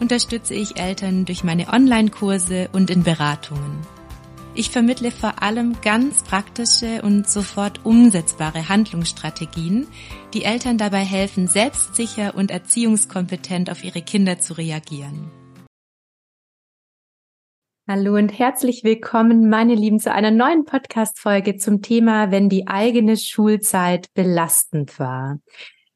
unterstütze ich Eltern durch meine Online-Kurse und in Beratungen. Ich vermittle vor allem ganz praktische und sofort umsetzbare Handlungsstrategien, die Eltern dabei helfen, selbstsicher und erziehungskompetent auf ihre Kinder zu reagieren. Hallo und herzlich willkommen, meine Lieben, zu einer neuen Podcast-Folge zum Thema, wenn die eigene Schulzeit belastend war.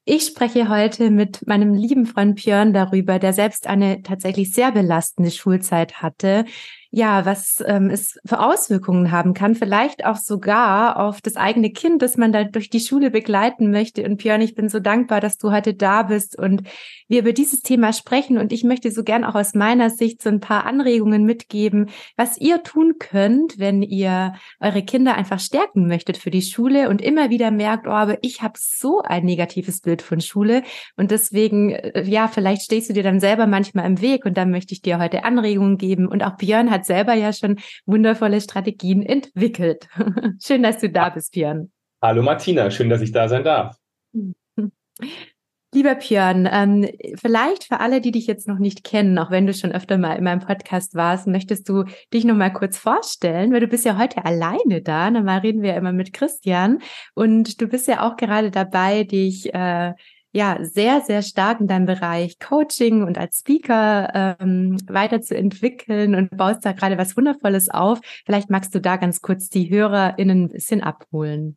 Ich spreche heute mit meinem lieben Freund Björn darüber, der selbst eine tatsächlich sehr belastende Schulzeit hatte, ja, was ähm, es für Auswirkungen haben kann, vielleicht auch sogar auf das eigene Kind, das man da durch die Schule begleiten möchte. Und Björn, ich bin so dankbar, dass du heute da bist und wir über dieses Thema sprechen. Und ich möchte so gern auch aus meiner Sicht so ein paar Anregungen mitgeben, was ihr tun könnt, wenn ihr eure Kinder einfach stärken möchtet für die Schule und immer wieder merkt, oh, aber ich habe so ein negatives Bild von Schule. Und deswegen, äh, ja, vielleicht stehst du dir dann selber manchmal im Weg und da möchte ich dir heute Anregungen geben. Und auch Björn hat hat selber ja schon wundervolle Strategien entwickelt. schön, dass du da bist, Björn. Hallo Martina, schön, dass ich da sein darf. Lieber Björn, ähm, vielleicht für alle, die dich jetzt noch nicht kennen, auch wenn du schon öfter mal in meinem Podcast warst, möchtest du dich noch mal kurz vorstellen, weil du bist ja heute alleine da. Normal reden wir ja immer mit Christian und du bist ja auch gerade dabei, dich äh, ja sehr, sehr stark in deinem Bereich Coaching und als Speaker ähm, weiterzuentwickeln und baust da gerade was Wundervolles auf. Vielleicht magst du da ganz kurz die HörerInnen ein bisschen abholen.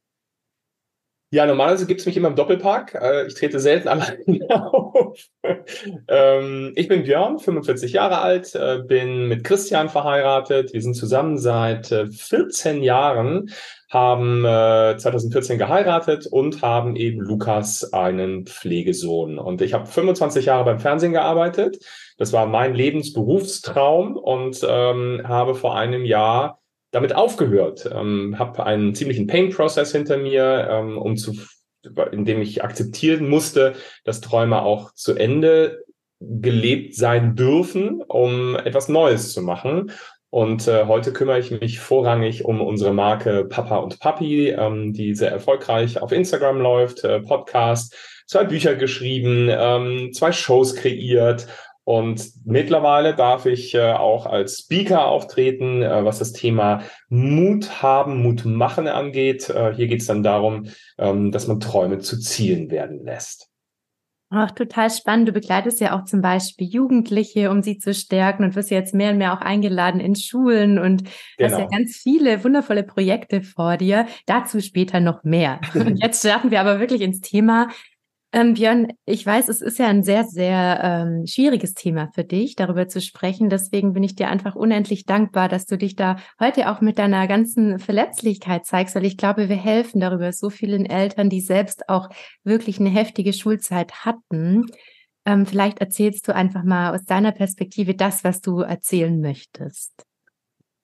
Ja, normalerweise gibt es mich immer im Doppelpark. Äh, ich trete selten alleine auf. Ähm, ich bin Björn, 45 Jahre alt, äh, bin mit Christian verheiratet. Wir sind zusammen seit 14 äh, Jahren, haben 2014 geheiratet und haben eben Lukas einen Pflegesohn. Und ich habe 25 Jahre beim Fernsehen gearbeitet. Das war mein Lebensberufstraum und ähm, habe vor einem Jahr damit aufgehört, ähm, habe einen ziemlichen Pain-Prozess hinter mir, ähm, um zu, in dem ich akzeptieren musste, dass Träume auch zu Ende gelebt sein dürfen, um etwas Neues zu machen. Und äh, heute kümmere ich mich vorrangig um unsere Marke Papa und Papi, ähm, die sehr erfolgreich auf Instagram läuft, äh, Podcast, zwei Bücher geschrieben, ähm, zwei Shows kreiert und mittlerweile darf ich äh, auch als Speaker auftreten, äh, was das Thema Mut haben, Mut machen angeht. Äh, hier geht es dann darum, ähm, dass man Träume zu Zielen werden lässt. Ach, total spannend. Du begleitest ja auch zum Beispiel Jugendliche, um sie zu stärken und wirst jetzt mehr und mehr auch eingeladen in Schulen und genau. hast ja genau. ganz viele wundervolle Projekte vor dir. Dazu später noch mehr. jetzt starten wir aber wirklich ins Thema. Ähm, Björn, ich weiß, es ist ja ein sehr, sehr ähm, schwieriges Thema für dich, darüber zu sprechen. Deswegen bin ich dir einfach unendlich dankbar, dass du dich da heute auch mit deiner ganzen Verletzlichkeit zeigst, weil ich glaube, wir helfen darüber so vielen Eltern, die selbst auch wirklich eine heftige Schulzeit hatten. Ähm, vielleicht erzählst du einfach mal aus deiner Perspektive das, was du erzählen möchtest.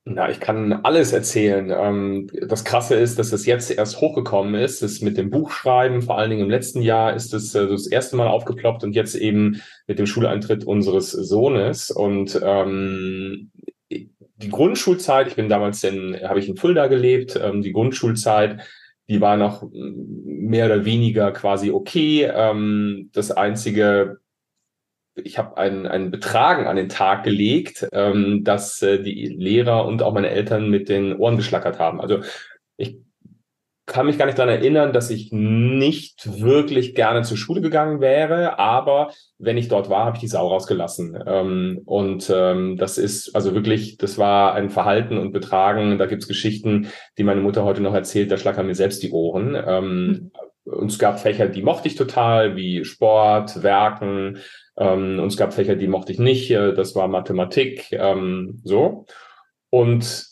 Na, ich kann alles erzählen. Ähm, das Krasse ist, dass es jetzt erst hochgekommen ist. Das mit dem Buchschreiben, vor allen Dingen im letzten Jahr, ist es äh, das erste Mal aufgeploppt und jetzt eben mit dem Schuleintritt unseres Sohnes. Und ähm, die Grundschulzeit, ich bin damals in, habe ich in Fulda gelebt, ähm, die Grundschulzeit, die war noch mehr oder weniger quasi okay. Ähm, das einzige ich habe ein, ein Betragen an den Tag gelegt, ähm, dass äh, die Lehrer und auch meine Eltern mit den Ohren geschlackert haben. Also ich kann mich gar nicht daran erinnern, dass ich nicht wirklich gerne zur Schule gegangen wäre, aber wenn ich dort war, habe ich die Sau rausgelassen. Ähm, und ähm, das ist also wirklich, das war ein Verhalten und Betragen. Da gibt's Geschichten, die meine Mutter heute noch erzählt, da schlackern mir selbst die Ohren. Ähm, mhm. Und es gab Fächer, die mochte ich total, wie Sport, Werken, ähm, und es gab Fächer, die mochte ich nicht. Äh, das war Mathematik, ähm, so. Und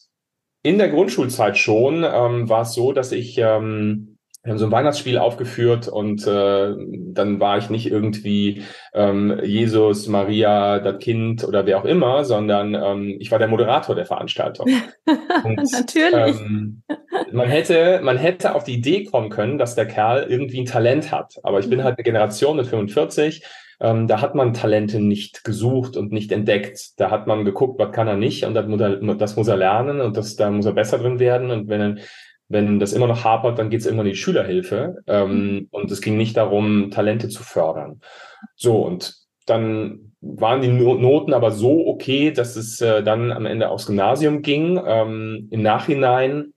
in der Grundschulzeit schon ähm, war es so, dass ich ähm, wir haben so ein Weihnachtsspiel aufgeführt und äh, dann war ich nicht irgendwie ähm, Jesus, Maria, das Kind oder wer auch immer, sondern ähm, ich war der Moderator der Veranstaltung. Und, Natürlich. Ähm, man hätte, man hätte auf die Idee kommen können, dass der Kerl irgendwie ein Talent hat. Aber ich bin mhm. halt eine Generation mit 45. Ähm, da hat man Talente nicht gesucht und nicht entdeckt. Da hat man geguckt, was kann er nicht und das muss er, das muss er lernen und das, da muss er besser drin werden. Und wenn er wenn das immer noch hapert, dann geht es irgendwann in die Schülerhilfe. Ähm, mhm. und es ging nicht darum, Talente zu fördern. So, und dann waren die Noten aber so okay, dass es äh, dann am Ende aufs Gymnasium ging. Ähm, Im Nachhinein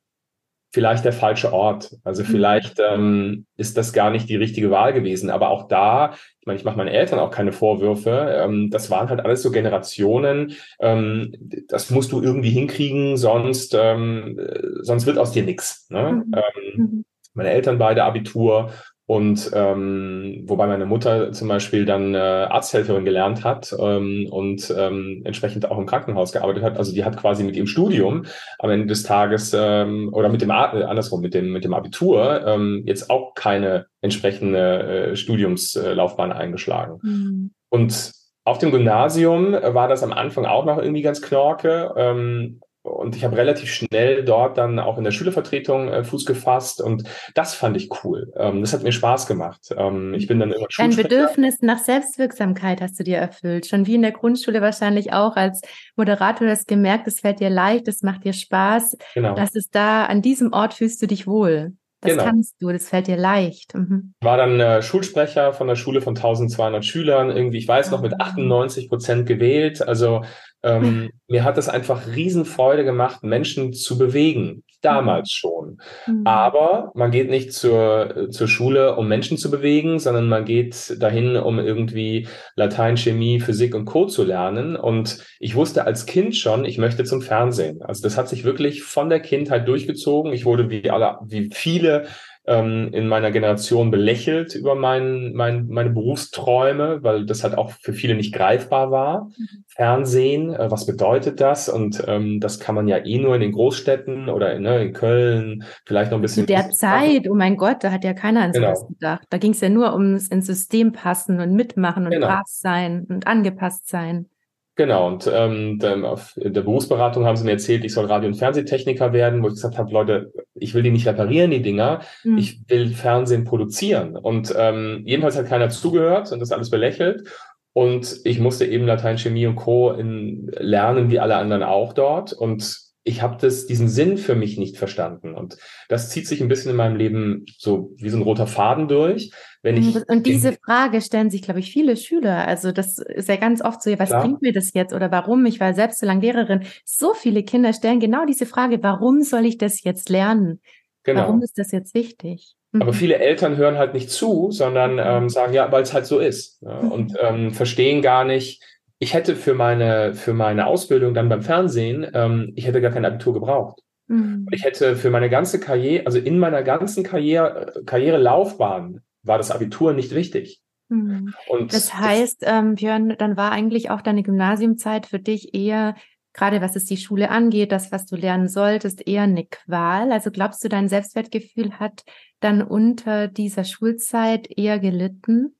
vielleicht der falsche Ort. Also mhm. vielleicht ähm, ist das gar nicht die richtige Wahl gewesen. Aber auch da, ich meine, ich mache meinen Eltern auch keine Vorwürfe. Ähm, das waren halt alles so Generationen. Ähm, das musst du irgendwie hinkriegen, sonst ähm, sonst wird aus dir nichts. Ne? Mhm. Ähm, mhm. meine Eltern beide Abitur und ähm, wobei meine Mutter zum Beispiel dann äh, Arzthelferin gelernt hat ähm, und ähm, entsprechend auch im Krankenhaus gearbeitet hat. Also die hat quasi mit ihrem Studium am Ende des Tages ähm, oder mit dem äh, andersrum mit dem mit dem Abitur ähm, jetzt auch keine entsprechende äh, Studiumslaufbahn eingeschlagen. Mhm. Und auf dem Gymnasium war das am Anfang auch noch irgendwie ganz knorke. Ähm, und ich habe relativ schnell dort dann auch in der Schülervertretung äh, Fuß gefasst und das fand ich cool. Ähm, das hat mir Spaß gemacht. Ähm, ich bin dann immer Ein Bedürfnis nach Selbstwirksamkeit hast du dir erfüllt. Schon wie in der Grundschule wahrscheinlich auch als Moderator hast gemerkt, es fällt dir leicht, es macht dir Spaß. Genau. Das ist da, an diesem Ort fühlst du dich wohl. Das genau. kannst du, das fällt dir leicht. Mhm. War dann äh, Schulsprecher von der Schule von 1200 Schülern, irgendwie, ich weiß noch, mit 98 ah. Prozent gewählt. Also ähm, mir hat es einfach Riesenfreude gemacht, Menschen zu bewegen. Damals mhm. schon. Mhm. Aber man geht nicht zur, zur Schule, um Menschen zu bewegen, sondern man geht dahin, um irgendwie Latein, Chemie, Physik und Co. zu lernen. Und ich wusste als Kind schon, ich möchte zum Fernsehen. Also das hat sich wirklich von der Kindheit durchgezogen. Ich wurde wie alle, wie viele ähm, in meiner Generation belächelt über mein, mein, meine Berufsträume, weil das halt auch für viele nicht greifbar war. Mhm. Fernsehen, äh, was bedeutet das? Und ähm, das kann man ja eh nur in den Großstädten oder in, ne, in Köln, vielleicht noch ein bisschen. Zu der Zeit, oh mein Gott, da hat ja keiner an sowas genau. gedacht. Da ging es ja nur ums ins System passen und mitmachen und genau. brav sein und angepasst sein. Genau, und ähm, dann auf der Berufsberatung haben sie mir erzählt, ich soll Radio- und Fernsehtechniker werden, wo ich gesagt habe, Leute, ich will die nicht reparieren, die Dinger, mhm. ich will Fernsehen produzieren. Und ähm, jedenfalls hat keiner zugehört und das alles belächelt. Und ich musste eben Latein, Chemie und Co. In, lernen, wie alle anderen auch dort. Und ich habe das diesen Sinn für mich nicht verstanden und das zieht sich ein bisschen in meinem Leben so wie so ein roter Faden durch. Wenn ich mhm, und diese Frage stellen sich, glaube ich, viele Schüler. Also das ist ja ganz oft so, ja, was klar. bringt mir das jetzt oder warum? Ich war selbst so lange Lehrerin. So viele Kinder stellen genau diese Frage, warum soll ich das jetzt lernen? Genau. Warum ist das jetzt wichtig? Aber mhm. viele Eltern hören halt nicht zu, sondern mhm. ähm, sagen, ja, weil es halt so ist. Ja, und ähm, verstehen gar nicht, ich hätte für meine, für meine Ausbildung dann beim Fernsehen, ähm, ich hätte gar kein Abitur gebraucht. Mhm. ich hätte für meine ganze Karriere, also in meiner ganzen Karriere, Karrierelaufbahn war das Abitur nicht wichtig. Mhm. Und das heißt, ähm, Björn, dann war eigentlich auch deine Gymnasiumzeit für dich eher, gerade was es die Schule angeht, das, was du lernen solltest, eher eine Qual. Also glaubst du, dein Selbstwertgefühl hat dann unter dieser Schulzeit eher gelitten?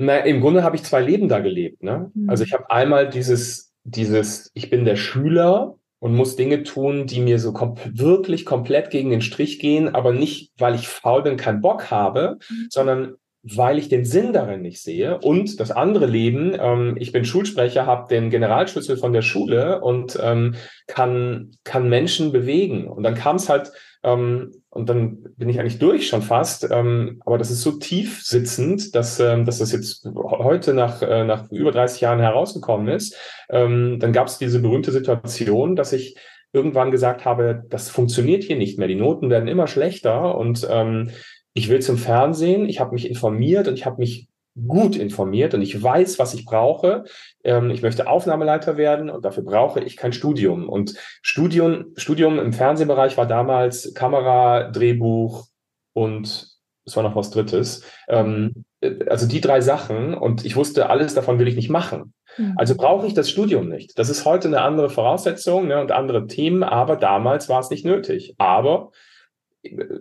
Na, im Grunde habe ich zwei Leben da gelebt. Ne? Mhm. Also ich habe einmal dieses, dieses, ich bin der Schüler und muss Dinge tun, die mir so kom wirklich komplett gegen den Strich gehen, aber nicht, weil ich faul bin, keinen Bock habe, mhm. sondern weil ich den Sinn darin nicht sehe. Und das andere Leben, ähm, ich bin Schulsprecher, habe den Generalschlüssel von der Schule und ähm, kann, kann Menschen bewegen. Und dann kam es halt, ähm, und dann bin ich eigentlich durch schon fast, ähm, aber das ist so tief sitzend, dass, ähm, dass das jetzt heute nach, äh, nach über 30 Jahren herausgekommen ist. Ähm, dann gab es diese berühmte Situation, dass ich irgendwann gesagt habe, das funktioniert hier nicht mehr. Die Noten werden immer schlechter und ähm, ich will zum Fernsehen, ich habe mich informiert und ich habe mich gut informiert und ich weiß, was ich brauche. Ähm, ich möchte Aufnahmeleiter werden und dafür brauche ich kein Studium. Und Studium, Studium im Fernsehbereich war damals Kamera, Drehbuch und es war noch was Drittes. Ähm, also die drei Sachen und ich wusste, alles davon will ich nicht machen. Mhm. Also brauche ich das Studium nicht. Das ist heute eine andere Voraussetzung ne, und andere Themen, aber damals war es nicht nötig. Aber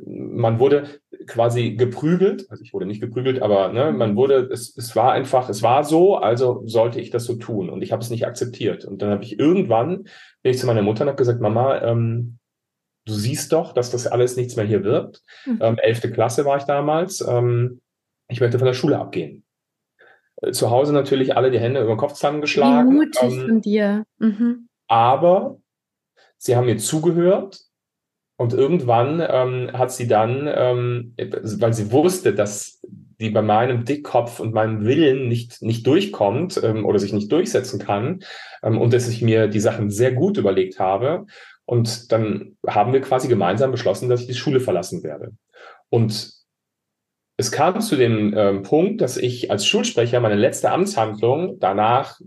man wurde quasi geprügelt, also ich wurde nicht geprügelt, aber ne, man wurde, es, es war einfach, es war so, also sollte ich das so tun und ich habe es nicht akzeptiert. Und dann habe ich irgendwann, bin ich zu meiner Mutter und habe gesagt, Mama, ähm, du siehst doch, dass das alles nichts mehr hier wird. Mhm. Ähm, elfte Klasse war ich damals. Ähm, ich möchte von der Schule abgehen. Äh, zu Hause natürlich alle die Hände über den Kopf zusammengeschlagen. Wie mutig ähm, von dir. Mhm. Aber sie haben mir zugehört und irgendwann ähm, hat sie dann, ähm, weil sie wusste, dass die bei meinem Dickkopf und meinem Willen nicht, nicht durchkommt ähm, oder sich nicht durchsetzen kann ähm, und dass ich mir die Sachen sehr gut überlegt habe. Und dann haben wir quasi gemeinsam beschlossen, dass ich die Schule verlassen werde. Und es kam zu dem ähm, Punkt, dass ich als Schulsprecher meine letzte Amtshandlung danach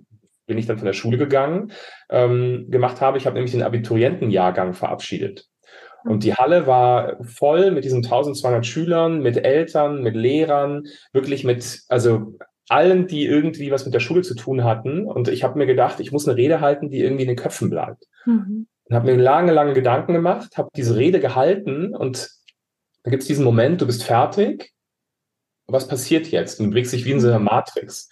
bin ich dann von der Schule gegangen, ähm, gemacht habe. Ich habe nämlich den Abiturientenjahrgang verabschiedet. Und die Halle war voll mit diesen 1200 Schülern, mit Eltern, mit Lehrern, wirklich mit, also allen, die irgendwie was mit der Schule zu tun hatten. Und ich habe mir gedacht, ich muss eine Rede halten, die irgendwie in den Köpfen bleibt. Mhm. Und habe mir lange, lange Gedanken gemacht, habe diese Rede gehalten und da gibt es diesen Moment, du bist fertig. Was passiert jetzt? Und du bewegst dich wie in so einer Matrix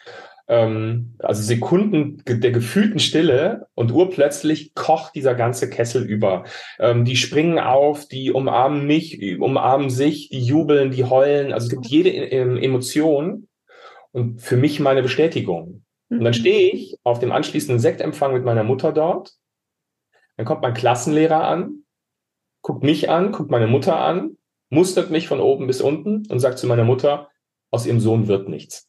ähm, also Sekunden der gefühlten Stille und urplötzlich kocht dieser ganze Kessel über. Ähm, die springen auf, die umarmen mich, umarmen sich, die jubeln, die heulen. Also es gibt jede e Emotion und für mich meine Bestätigung. Und dann mhm. stehe ich auf dem anschließenden Sektempfang mit meiner Mutter dort. Dann kommt mein Klassenlehrer an, guckt mich an, guckt meine Mutter an, mustert mich von oben bis unten und sagt zu meiner Mutter, aus ihrem Sohn wird nichts.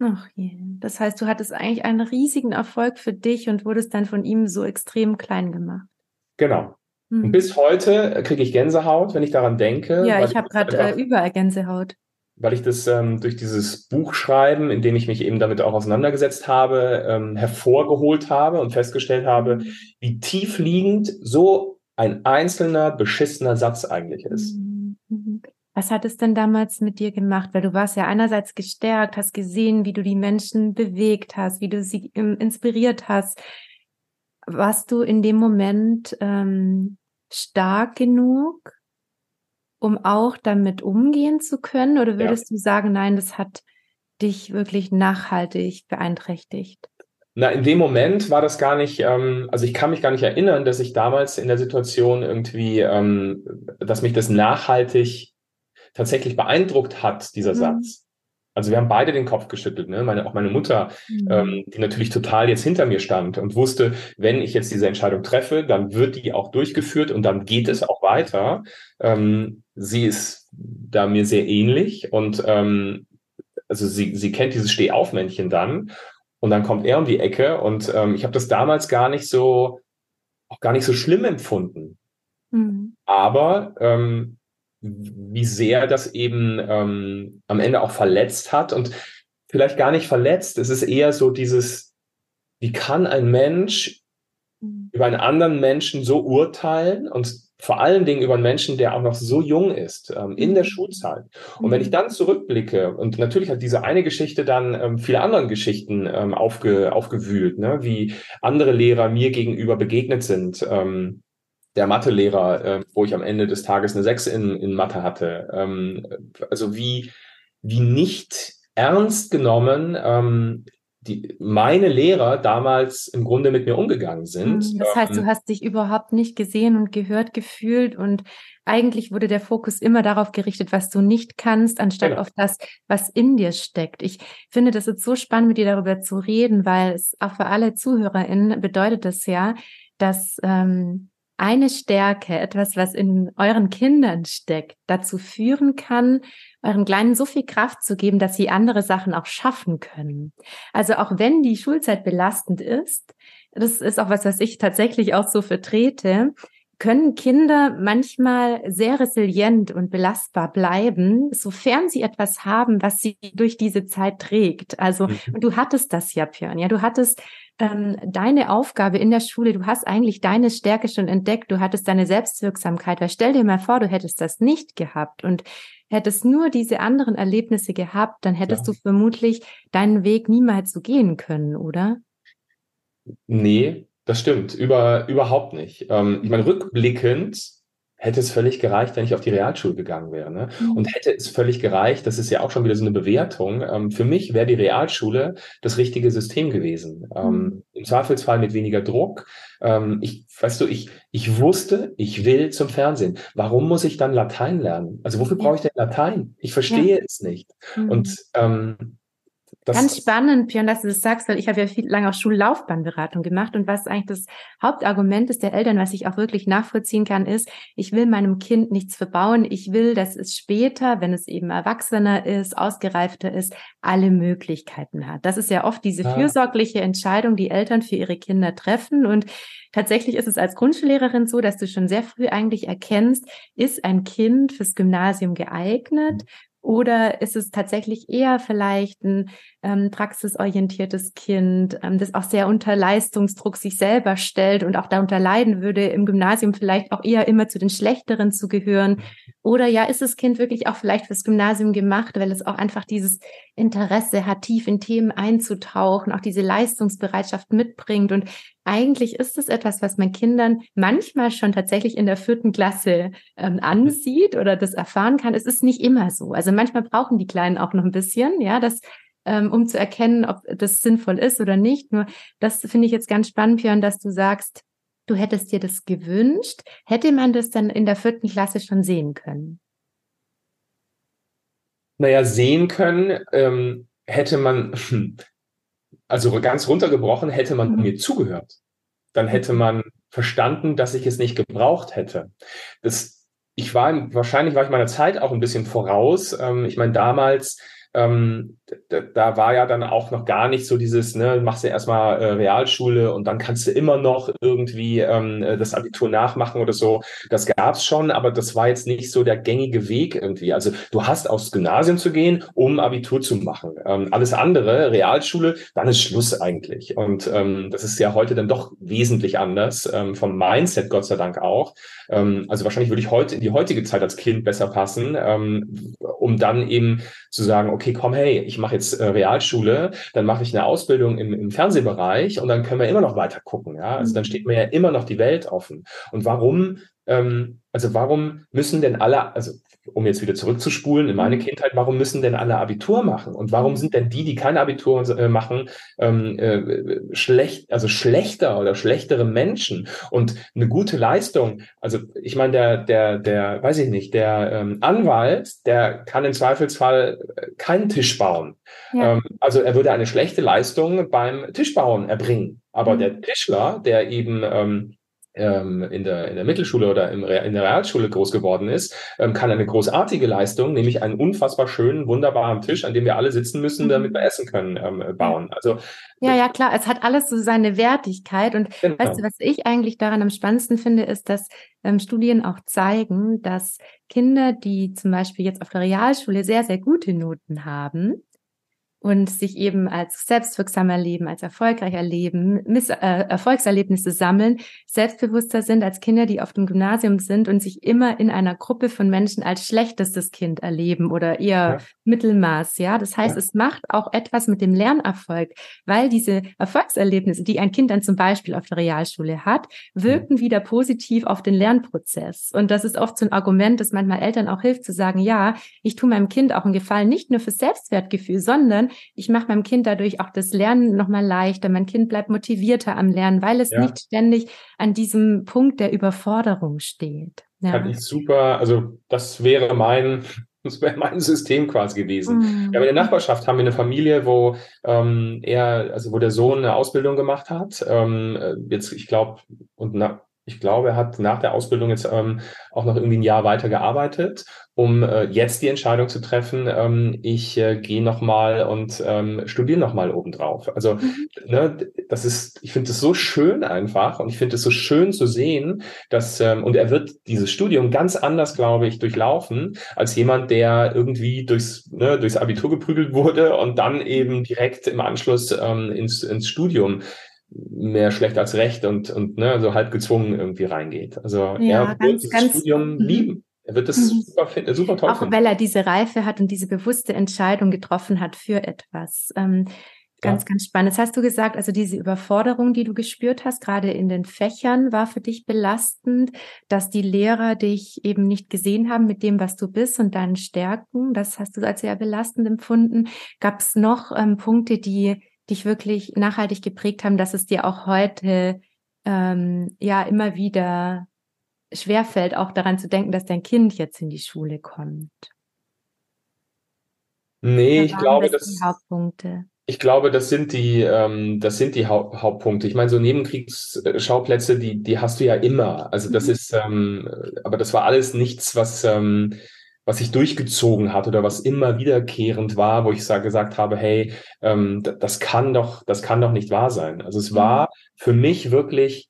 Ach je. Das heißt, du hattest eigentlich einen riesigen Erfolg für dich und wurdest dann von ihm so extrem klein gemacht. Genau. Mhm. Und bis heute kriege ich Gänsehaut, wenn ich daran denke. Ja, ich habe gerade äh, überall Gänsehaut. Weil ich das ähm, durch dieses Buchschreiben, in dem ich mich eben damit auch auseinandergesetzt habe, ähm, hervorgeholt habe und festgestellt habe, mhm. wie tiefliegend so ein einzelner beschissener Satz eigentlich ist. Mhm. Was hat es denn damals mit dir gemacht? Weil du warst ja einerseits gestärkt, hast gesehen, wie du die Menschen bewegt hast, wie du sie ähm, inspiriert hast. Warst du in dem Moment ähm, stark genug, um auch damit umgehen zu können? Oder würdest ja. du sagen, nein, das hat dich wirklich nachhaltig beeinträchtigt? Na, in dem Moment war das gar nicht, ähm, also ich kann mich gar nicht erinnern, dass ich damals in der Situation irgendwie, ähm, dass mich das nachhaltig tatsächlich beeindruckt hat, dieser mhm. Satz. Also wir haben beide den Kopf geschüttelt, ne? Meine, auch meine Mutter, mhm. ähm, die natürlich total jetzt hinter mir stand und wusste, wenn ich jetzt diese Entscheidung treffe, dann wird die auch durchgeführt und dann geht es auch weiter. Ähm, sie ist da mir sehr ähnlich und ähm, also sie, sie kennt dieses Stehaufmännchen dann und dann kommt er um die Ecke und ähm, ich habe das damals gar nicht so auch gar nicht so schlimm empfunden. Mhm. Aber ähm, wie sehr das eben ähm, am Ende auch verletzt hat und vielleicht gar nicht verletzt. Es ist eher so dieses, wie kann ein Mensch mhm. über einen anderen Menschen so urteilen und vor allen Dingen über einen Menschen, der auch noch so jung ist, ähm, in der mhm. Schulzeit. Und wenn ich mhm. dann zurückblicke, und natürlich hat diese eine Geschichte dann ähm, viele andere Geschichten ähm, aufge, aufgewühlt, ne? wie andere Lehrer mir gegenüber begegnet sind, ähm, der Mathelehrer, äh, wo ich am Ende des Tages eine 6 in, in Mathe hatte. Ähm, also wie, wie nicht ernst genommen ähm, die, meine Lehrer damals im Grunde mit mir umgegangen sind. Mhm, das heißt, du ähm, hast dich überhaupt nicht gesehen und gehört gefühlt und eigentlich wurde der Fokus immer darauf gerichtet, was du nicht kannst, anstatt genau. auf das, was in dir steckt. Ich finde das ist so spannend, mit dir darüber zu reden, weil es auch für alle ZuhörerInnen bedeutet das ja, dass ähm, eine Stärke, etwas, was in euren Kindern steckt, dazu führen kann, euren Kleinen so viel Kraft zu geben, dass sie andere Sachen auch schaffen können. Also auch wenn die Schulzeit belastend ist, das ist auch was, was ich tatsächlich auch so vertrete, können Kinder manchmal sehr resilient und belastbar bleiben, sofern sie etwas haben, was sie durch diese Zeit trägt. Also, mhm. und du hattest das ja, Björn, ja, du hattest ähm, deine Aufgabe in der Schule, du hast eigentlich deine Stärke schon entdeckt, du hattest deine Selbstwirksamkeit, weil stell dir mal vor, du hättest das nicht gehabt und hättest nur diese anderen Erlebnisse gehabt, dann hättest ja. du vermutlich deinen Weg niemals so gehen können, oder? Nee, das stimmt, über, überhaupt nicht. Ähm, ich meine, rückblickend hätte es völlig gereicht, wenn ich auf die Realschule gegangen wäre. Ne? Mhm. Und hätte es völlig gereicht, das ist ja auch schon wieder so eine Bewertung. Ähm, für mich wäre die Realschule das richtige System gewesen. Ähm, mhm. Im Zweifelsfall mit weniger Druck. Ähm, ich, weißt du, ich, ich wusste, ich will zum Fernsehen. Warum muss ich dann Latein lernen? Also wofür brauche ich denn Latein? Ich verstehe ja. es nicht. Mhm. Und ähm, das Ganz spannend, Björn, dass du das sagst, weil ich habe ja viel lange auch Schullaufbahnberatung gemacht und was eigentlich das Hauptargument ist der Eltern, was ich auch wirklich nachvollziehen kann, ist, ich will meinem Kind nichts verbauen. Ich will, dass es später, wenn es eben erwachsener ist, ausgereifter ist, alle Möglichkeiten hat. Das ist ja oft diese ja. fürsorgliche Entscheidung, die Eltern für ihre Kinder treffen und Tatsächlich ist es als Grundschullehrerin so, dass du schon sehr früh eigentlich erkennst, ist ein Kind fürs Gymnasium geeignet? Oder ist es tatsächlich eher vielleicht ein ähm, praxisorientiertes Kind, ähm, das auch sehr unter Leistungsdruck sich selber stellt und auch darunter leiden würde, im Gymnasium vielleicht auch eher immer zu den Schlechteren zu gehören? Oder ja, ist das Kind wirklich auch vielleicht fürs Gymnasium gemacht, weil es auch einfach dieses Interesse hat, tief in Themen einzutauchen, auch diese Leistungsbereitschaft mitbringt und eigentlich ist es etwas, was man Kindern manchmal schon tatsächlich in der vierten Klasse ähm, ansieht oder das erfahren kann. Es ist nicht immer so. Also manchmal brauchen die Kleinen auch noch ein bisschen, ja, das, ähm, um zu erkennen, ob das sinnvoll ist oder nicht. Nur das finde ich jetzt ganz spannend, Björn, dass du sagst, du hättest dir das gewünscht. Hätte man das dann in der vierten Klasse schon sehen können? Naja, sehen können ähm, hätte man, also ganz runtergebrochen, hätte man mhm. mir zugehört. Dann hätte man verstanden, dass ich es nicht gebraucht hätte. Das, ich war, wahrscheinlich war ich meiner Zeit auch ein bisschen voraus. Ähm, ich meine, damals ähm, da, war ja dann auch noch gar nicht so dieses, ne, machst du erstmal äh, Realschule und dann kannst du immer noch irgendwie ähm, äh, das Abitur nachmachen oder so. Das gab's schon, aber das war jetzt nicht so der gängige Weg irgendwie. Also du hast aufs Gymnasium zu gehen, um Abitur zu machen. Ähm, alles andere, Realschule, dann ist Schluss eigentlich. Und ähm, das ist ja heute dann doch wesentlich anders, ähm, vom Mindset Gott sei Dank auch. Ähm, also wahrscheinlich würde ich heute in die heutige Zeit als Kind besser passen, ähm, um dann eben zu sagen, okay, komm, hey, ich mache jetzt äh, Realschule, dann mache ich eine Ausbildung im, im Fernsehbereich und dann können wir immer noch weiter gucken. Ja? Also dann steht mir ja immer noch die Welt offen. Und warum, ähm, also warum müssen denn alle, also um jetzt wieder zurückzuspulen in meine mhm. Kindheit, warum müssen denn alle Abitur machen? Und warum sind denn die, die kein Abitur äh, machen, ähm, äh, schlecht, also schlechter oder schlechtere Menschen? Und eine gute Leistung, also ich meine, der, der, der, weiß ich nicht, der ähm, Anwalt, der kann im Zweifelsfall äh, keinen Tisch bauen. Ja. Ähm, also er würde eine schlechte Leistung beim Tischbauen erbringen. Aber mhm. der Tischler, der eben ähm, ähm, in, der, in der Mittelschule oder im, in der Realschule groß geworden ist, ähm, kann eine großartige Leistung, nämlich einen unfassbar schönen, wunderbaren Tisch, an dem wir alle sitzen müssen, mhm. damit wir essen können, ähm, bauen. Also ja, ja, klar, es hat alles so seine Wertigkeit. Und genau. weißt du, was ich eigentlich daran am spannendsten finde, ist, dass ähm, Studien auch zeigen, dass Kinder, die zum Beispiel jetzt auf der Realschule sehr, sehr gute Noten haben, und sich eben als selbstwirksamer leben, als erfolgreicher leben, Miss, äh, Erfolgserlebnisse sammeln, selbstbewusster sind als Kinder, die auf dem Gymnasium sind und sich immer in einer Gruppe von Menschen als schlechtestes Kind erleben oder eher ja. Mittelmaß. Ja, das heißt, ja. es macht auch etwas mit dem Lernerfolg, weil diese Erfolgserlebnisse, die ein Kind dann zum Beispiel auf der Realschule hat, wirken ja. wieder positiv auf den Lernprozess. Und das ist oft so ein Argument, das manchmal Eltern auch hilft zu sagen, ja, ich tue meinem Kind auch einen Gefallen, nicht nur fürs Selbstwertgefühl, sondern ich mache meinem Kind dadurch auch das Lernen nochmal leichter. Mein Kind bleibt motivierter am Lernen, weil es ja. nicht ständig an diesem Punkt der Überforderung steht. Ja. Fand ich super. Also das wäre mein das wäre mein System quasi gewesen. Mhm. Ja, in der Nachbarschaft haben wir eine Familie, wo ähm, er, also wo der Sohn eine Ausbildung gemacht hat. Ähm, jetzt, ich glaube, und na, ich glaube, er hat nach der Ausbildung jetzt ähm, auch noch irgendwie ein Jahr weiter gearbeitet um äh, jetzt die Entscheidung zu treffen, ähm, ich äh, gehe nochmal und ähm, studiere nochmal obendrauf. Also, mhm. ne, das ist, ich finde es so schön einfach und ich finde es so schön zu sehen, dass, ähm, und er wird dieses Studium ganz anders, glaube ich, durchlaufen, als jemand, der irgendwie durchs, ne, durchs Abitur geprügelt wurde und dann eben direkt im Anschluss ähm, ins, ins Studium mehr schlecht als recht und, und ne, so halb gezwungen irgendwie reingeht. Also ja, er wird dieses Studium mhm. lieben. Er wird das mhm. super, finden, super toll Auch finden. weil er diese Reife hat und diese bewusste Entscheidung getroffen hat für etwas. Ähm, Ganz, ja. ganz spannend. Das hast du gesagt, also diese Überforderung, die du gespürt hast, gerade in den Fächern, war für dich belastend, dass die Lehrer dich eben nicht gesehen haben mit dem, was du bist und deinen Stärken. Das hast du als sehr belastend empfunden. Gab es noch ähm, Punkte, die dich wirklich nachhaltig geprägt haben, dass es dir auch heute ähm, ja immer wieder schwerfällt, auch daran zu denken, dass dein Kind jetzt in die Schule kommt? Nee, ich glaube, das, die Hauptpunkte. Ich glaube, das sind die, ähm, das sind die Haupt Hauptpunkte. Ich meine, so Nebenkriegsschauplätze, die, die hast du ja immer. Also das mhm. ist, ähm, aber das war alles nichts, was, ähm, was sich durchgezogen hat oder was immer wiederkehrend war, wo ich sag, gesagt habe, hey, ähm, das kann doch, das kann doch nicht wahr sein. Also es war mhm. für mich wirklich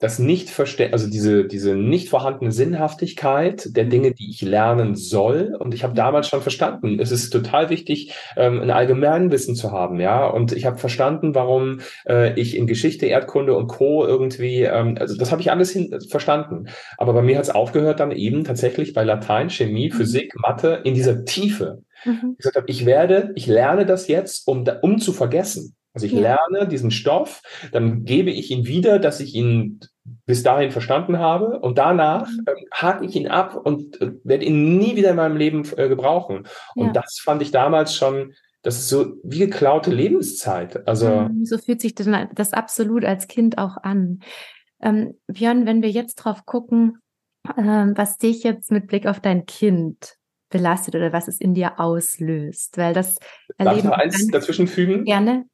das nicht also diese, diese nicht vorhandene Sinnhaftigkeit der Dinge, die ich lernen soll. Und ich habe damals schon verstanden, es ist total wichtig, ähm, ein Allgemeinwissen zu haben, ja. Und ich habe verstanden, warum äh, ich in Geschichte, Erdkunde und Co. irgendwie, ähm, also das habe ich alles hin, verstanden. Aber bei mir hat es aufgehört dann eben tatsächlich bei Latein, Chemie, mhm. Physik, Mathe in dieser Tiefe. Mhm. Ich gesagt habe, ich werde, ich lerne das jetzt, um, um zu vergessen. Also ich ja. lerne diesen Stoff, dann gebe ich ihn wieder, dass ich ihn bis dahin verstanden habe und danach ähm, hake ich ihn ab und äh, werde ihn nie wieder in meinem Leben äh, gebrauchen. Und ja. das fand ich damals schon, das ist so wie geklaute Lebenszeit. Also so fühlt sich das absolut als Kind auch an. Ähm, Björn, wenn wir jetzt drauf gucken, ähm, was dich jetzt mit Blick auf dein Kind belastet oder was es in dir auslöst, weil das Darf ich noch eins dazwischen fügen? Gerne.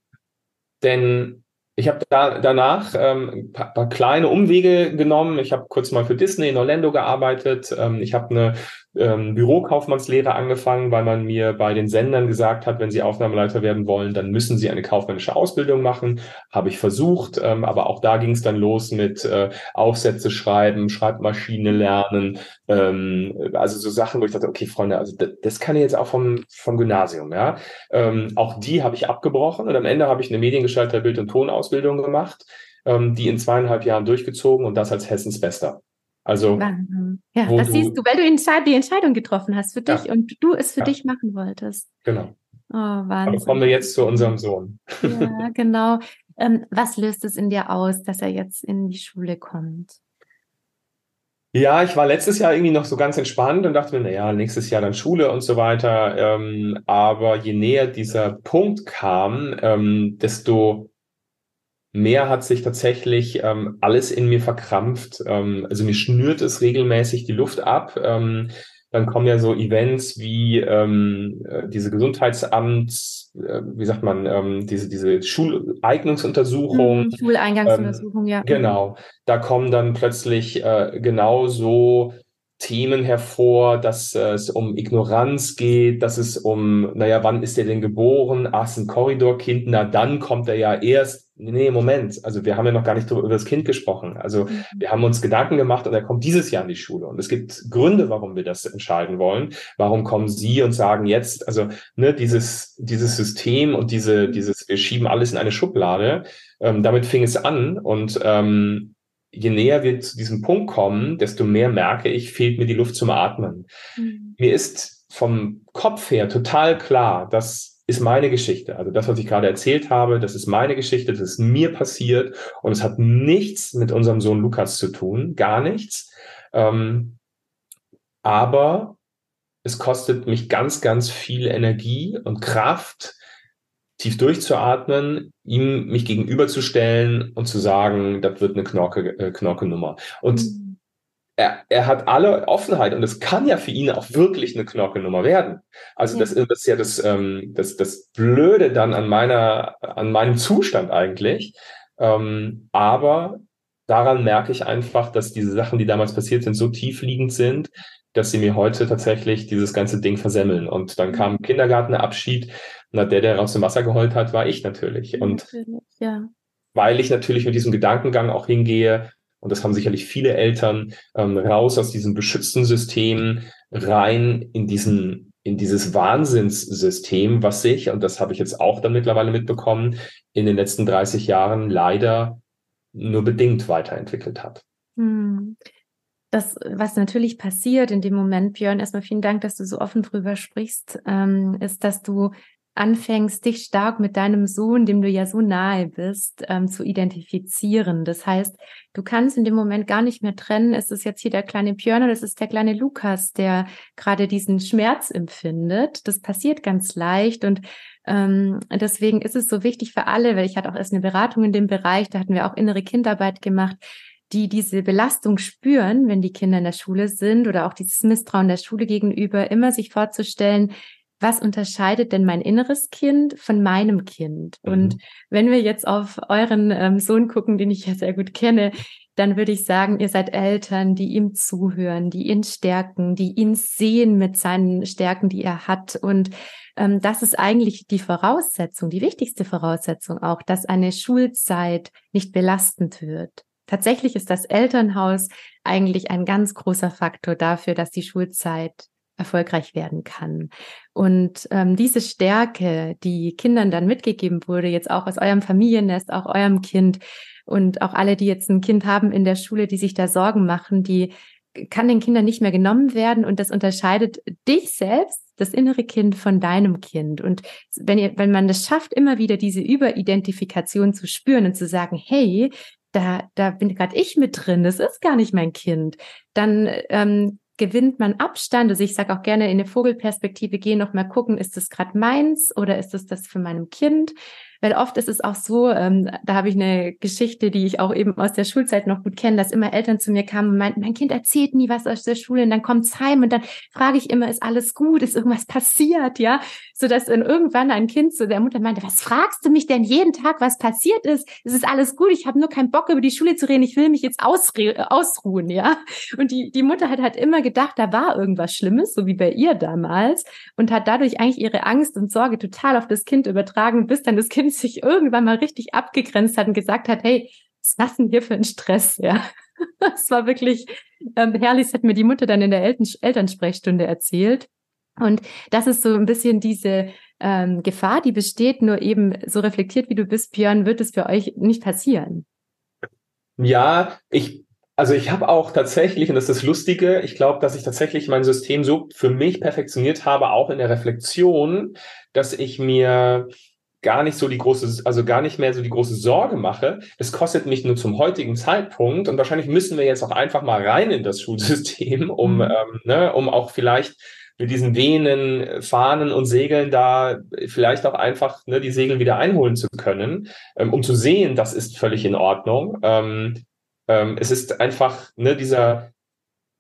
Denn ich habe da, danach ähm, ein paar, paar, kleine Umwege genommen. Ich habe kurz mal für Disney in Orlando gearbeitet. Ähm, ich habe eine ähm, Bürokaufmannslehre angefangen, weil man mir bei den Sendern gesagt hat, wenn sie Aufnahmeleiter werden wollen, dann müssen sie eine kaufmännische Ausbildung machen. Habe ich versucht, ähm, aber auch da ging es dann los mit äh, Aufsätze schreiben, Schreibmaschine lernen, ähm, also so Sachen, wo ich dachte, okay, Freunde, also das, kann ich jetzt auch vom, vom Gymnasium, ja. Ähm, auch die habe ich abgebrochen und am Ende habe ich eine Mediengestalter Bild- und Tonausbildung gemacht, ähm, die in zweieinhalb Jahren durchgezogen und das als Hessens Bester. Also ja, das du, siehst du, weil du die Entscheidung getroffen hast für dich ja. und du es für ja. dich machen wolltest. Genau. Oh, Wahnsinn. Aber kommen wir jetzt zu unserem Sohn. Ja, genau. Ähm, was löst es in dir aus, dass er jetzt in die Schule kommt? Ja, ich war letztes Jahr irgendwie noch so ganz entspannt und dachte mir, naja, nächstes Jahr dann Schule und so weiter. Ähm, aber je näher dieser Punkt kam, ähm, desto mehr hat sich tatsächlich ähm, alles in mir verkrampft. Ähm, also mir schnürt es regelmäßig die Luft ab. Ähm, dann kommen ja so Events wie ähm, äh, diese Gesundheitsamts, äh, wie sagt man, ähm, diese, diese Schuleignungsuntersuchung. Mhm, Schuleingangsuntersuchung, ähm, ja. Genau. Da kommen dann plötzlich äh, genauso Themen hervor, dass äh, es um Ignoranz geht, dass es um, naja, wann ist er denn geboren? Ach, ist ein Korridorkind, na dann kommt er ja erst. Nee, Moment, also wir haben ja noch gar nicht über das Kind gesprochen. Also mhm. wir haben uns Gedanken gemacht und er kommt dieses Jahr in die Schule. Und es gibt Gründe, warum wir das entscheiden wollen. Warum kommen Sie und sagen jetzt, also ne, dieses, dieses System und diese, dieses, wir schieben alles in eine Schublade, ähm, damit fing es an und ähm, je näher wir zu diesem Punkt kommen, desto mehr merke ich, fehlt mir die Luft zum Atmen. Mhm. Mir ist vom Kopf her total klar, das ist meine Geschichte. Also das, was ich gerade erzählt habe, das ist meine Geschichte, das ist mir passiert und es hat nichts mit unserem Sohn Lukas zu tun, gar nichts. Ähm, aber es kostet mich ganz, ganz viel Energie und Kraft, tief durchzuatmen, ihm mich gegenüberzustellen und zu sagen, das wird eine Knorke, äh, Knorke-Nummer. Und mhm. Er, er hat alle Offenheit und es kann ja für ihn auch wirklich eine Knorke-Nummer werden. Also. Das, das ist ja das, ähm, das, das Blöde dann an meiner, an meinem Zustand eigentlich. Ähm, aber daran merke ich einfach, dass diese Sachen, die damals passiert sind, so tiefliegend sind, dass sie mir heute tatsächlich dieses ganze Ding versemmeln. Und dann kam Kindergartenabschied. Na, der, der aus dem Wasser geheult hat, war ich natürlich. Und ja. weil ich natürlich mit diesem Gedankengang auch hingehe, und das haben sicherlich viele Eltern, ähm, raus aus diesem beschützten System, rein in diesen in dieses Wahnsinnssystem, was sich, und das habe ich jetzt auch dann mittlerweile mitbekommen, in den letzten 30 Jahren leider nur bedingt weiterentwickelt hat. Hm das, was natürlich passiert in dem Moment, Björn, erstmal vielen Dank, dass du so offen drüber sprichst, ähm, ist, dass du anfängst, dich stark mit deinem Sohn, dem du ja so nahe bist, ähm, zu identifizieren. Das heißt, du kannst in dem Moment gar nicht mehr trennen, ist es jetzt hier der kleine Björn oder ist es der kleine Lukas, der gerade diesen Schmerz empfindet. Das passiert ganz leicht und ähm, deswegen ist es so wichtig für alle, weil ich hatte auch erst eine Beratung in dem Bereich, da hatten wir auch innere Kindarbeit gemacht, die diese Belastung spüren, wenn die Kinder in der Schule sind oder auch dieses Misstrauen der Schule gegenüber, immer sich vorzustellen, was unterscheidet denn mein inneres Kind von meinem Kind? Mhm. Und wenn wir jetzt auf euren ähm, Sohn gucken, den ich ja sehr gut kenne, dann würde ich sagen, ihr seid Eltern, die ihm zuhören, die ihn stärken, die ihn sehen mit seinen Stärken, die er hat. Und ähm, das ist eigentlich die Voraussetzung, die wichtigste Voraussetzung auch, dass eine Schulzeit nicht belastend wird. Tatsächlich ist das Elternhaus eigentlich ein ganz großer Faktor dafür, dass die Schulzeit erfolgreich werden kann. Und ähm, diese Stärke, die Kindern dann mitgegeben wurde, jetzt auch aus eurem Familiennest, auch eurem Kind und auch alle, die jetzt ein Kind haben in der Schule, die sich da Sorgen machen, die kann den Kindern nicht mehr genommen werden und das unterscheidet dich selbst, das innere Kind von deinem Kind. Und wenn ihr, wenn man das schafft, immer wieder diese Überidentifikation zu spüren und zu sagen, hey, da, da bin gerade ich mit drin, das ist gar nicht mein Kind, dann ähm, gewinnt man Abstand. Also ich sage auch gerne in eine Vogelperspektive gehen, noch mal gucken, ist das gerade meins oder ist es das, das für meinem Kind? Weil oft ist es auch so, ähm, da habe ich eine Geschichte, die ich auch eben aus der Schulzeit noch gut kenne, dass immer Eltern zu mir kamen und meinten, mein Kind erzählt nie was aus der Schule und dann kommt's heim und dann frage ich immer, ist alles gut, ist irgendwas passiert, ja? So dass dann irgendwann ein Kind zu der Mutter meinte, was fragst du mich denn jeden Tag, was passiert ist? Es ist alles gut, ich habe nur keinen Bock über die Schule zu reden, ich will mich jetzt ausruhen, ja? Und die, die Mutter hat halt immer gedacht, da war irgendwas Schlimmes, so wie bei ihr damals und hat dadurch eigentlich ihre Angst und Sorge total auf das Kind übertragen, bis dann das Kind sich irgendwann mal richtig abgegrenzt hat und gesagt hat, hey, was du denn hier für einen Stress? Ja, es war wirklich ähm, herrlich, das hat mir die Mutter dann in der Eltern Elternsprechstunde erzählt. Und das ist so ein bisschen diese ähm, Gefahr, die besteht, nur eben so reflektiert wie du bist, Björn, wird es für euch nicht passieren. Ja, ich also ich habe auch tatsächlich, und das ist das Lustige, ich glaube, dass ich tatsächlich mein System so für mich perfektioniert habe, auch in der Reflexion, dass ich mir gar nicht so die große, also gar nicht mehr so die große Sorge mache. Es kostet mich nur zum heutigen Zeitpunkt und wahrscheinlich müssen wir jetzt auch einfach mal rein in das Schulsystem, um, mhm. ähm, ne, um auch vielleicht mit diesen Venen, Fahnen und Segeln da vielleicht auch einfach ne, die Segel wieder einholen zu können, ähm, um zu sehen, das ist völlig in Ordnung. Ähm, ähm, es ist einfach ne, dieser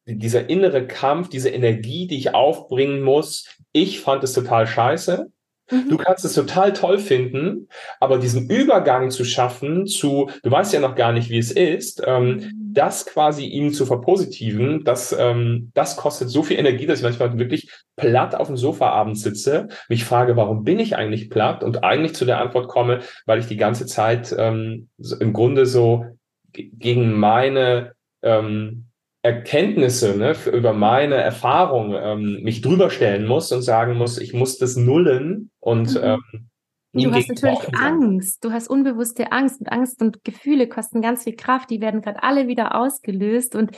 dieser innere Kampf, diese Energie, die ich aufbringen muss. Ich fand es total scheiße. Mhm. Du kannst es total toll finden, aber diesen Übergang zu schaffen zu, du weißt ja noch gar nicht, wie es ist, ähm, mhm. das quasi ihm zu verpositiven, das, ähm, das kostet so viel Energie, dass ich manchmal wirklich platt auf dem Sofa abends sitze, mich frage, warum bin ich eigentlich platt und eigentlich zu der Antwort komme, weil ich die ganze Zeit ähm, im Grunde so gegen meine ähm, Erkenntnisse ne, über meine Erfahrung ähm, mich drüber stellen muss und sagen muss, ich muss das nullen und mhm. ähm, Du hast natürlich Angst. Du hast unbewusste Angst. Und Angst und Gefühle kosten ganz viel Kraft. Die werden gerade alle wieder ausgelöst. Und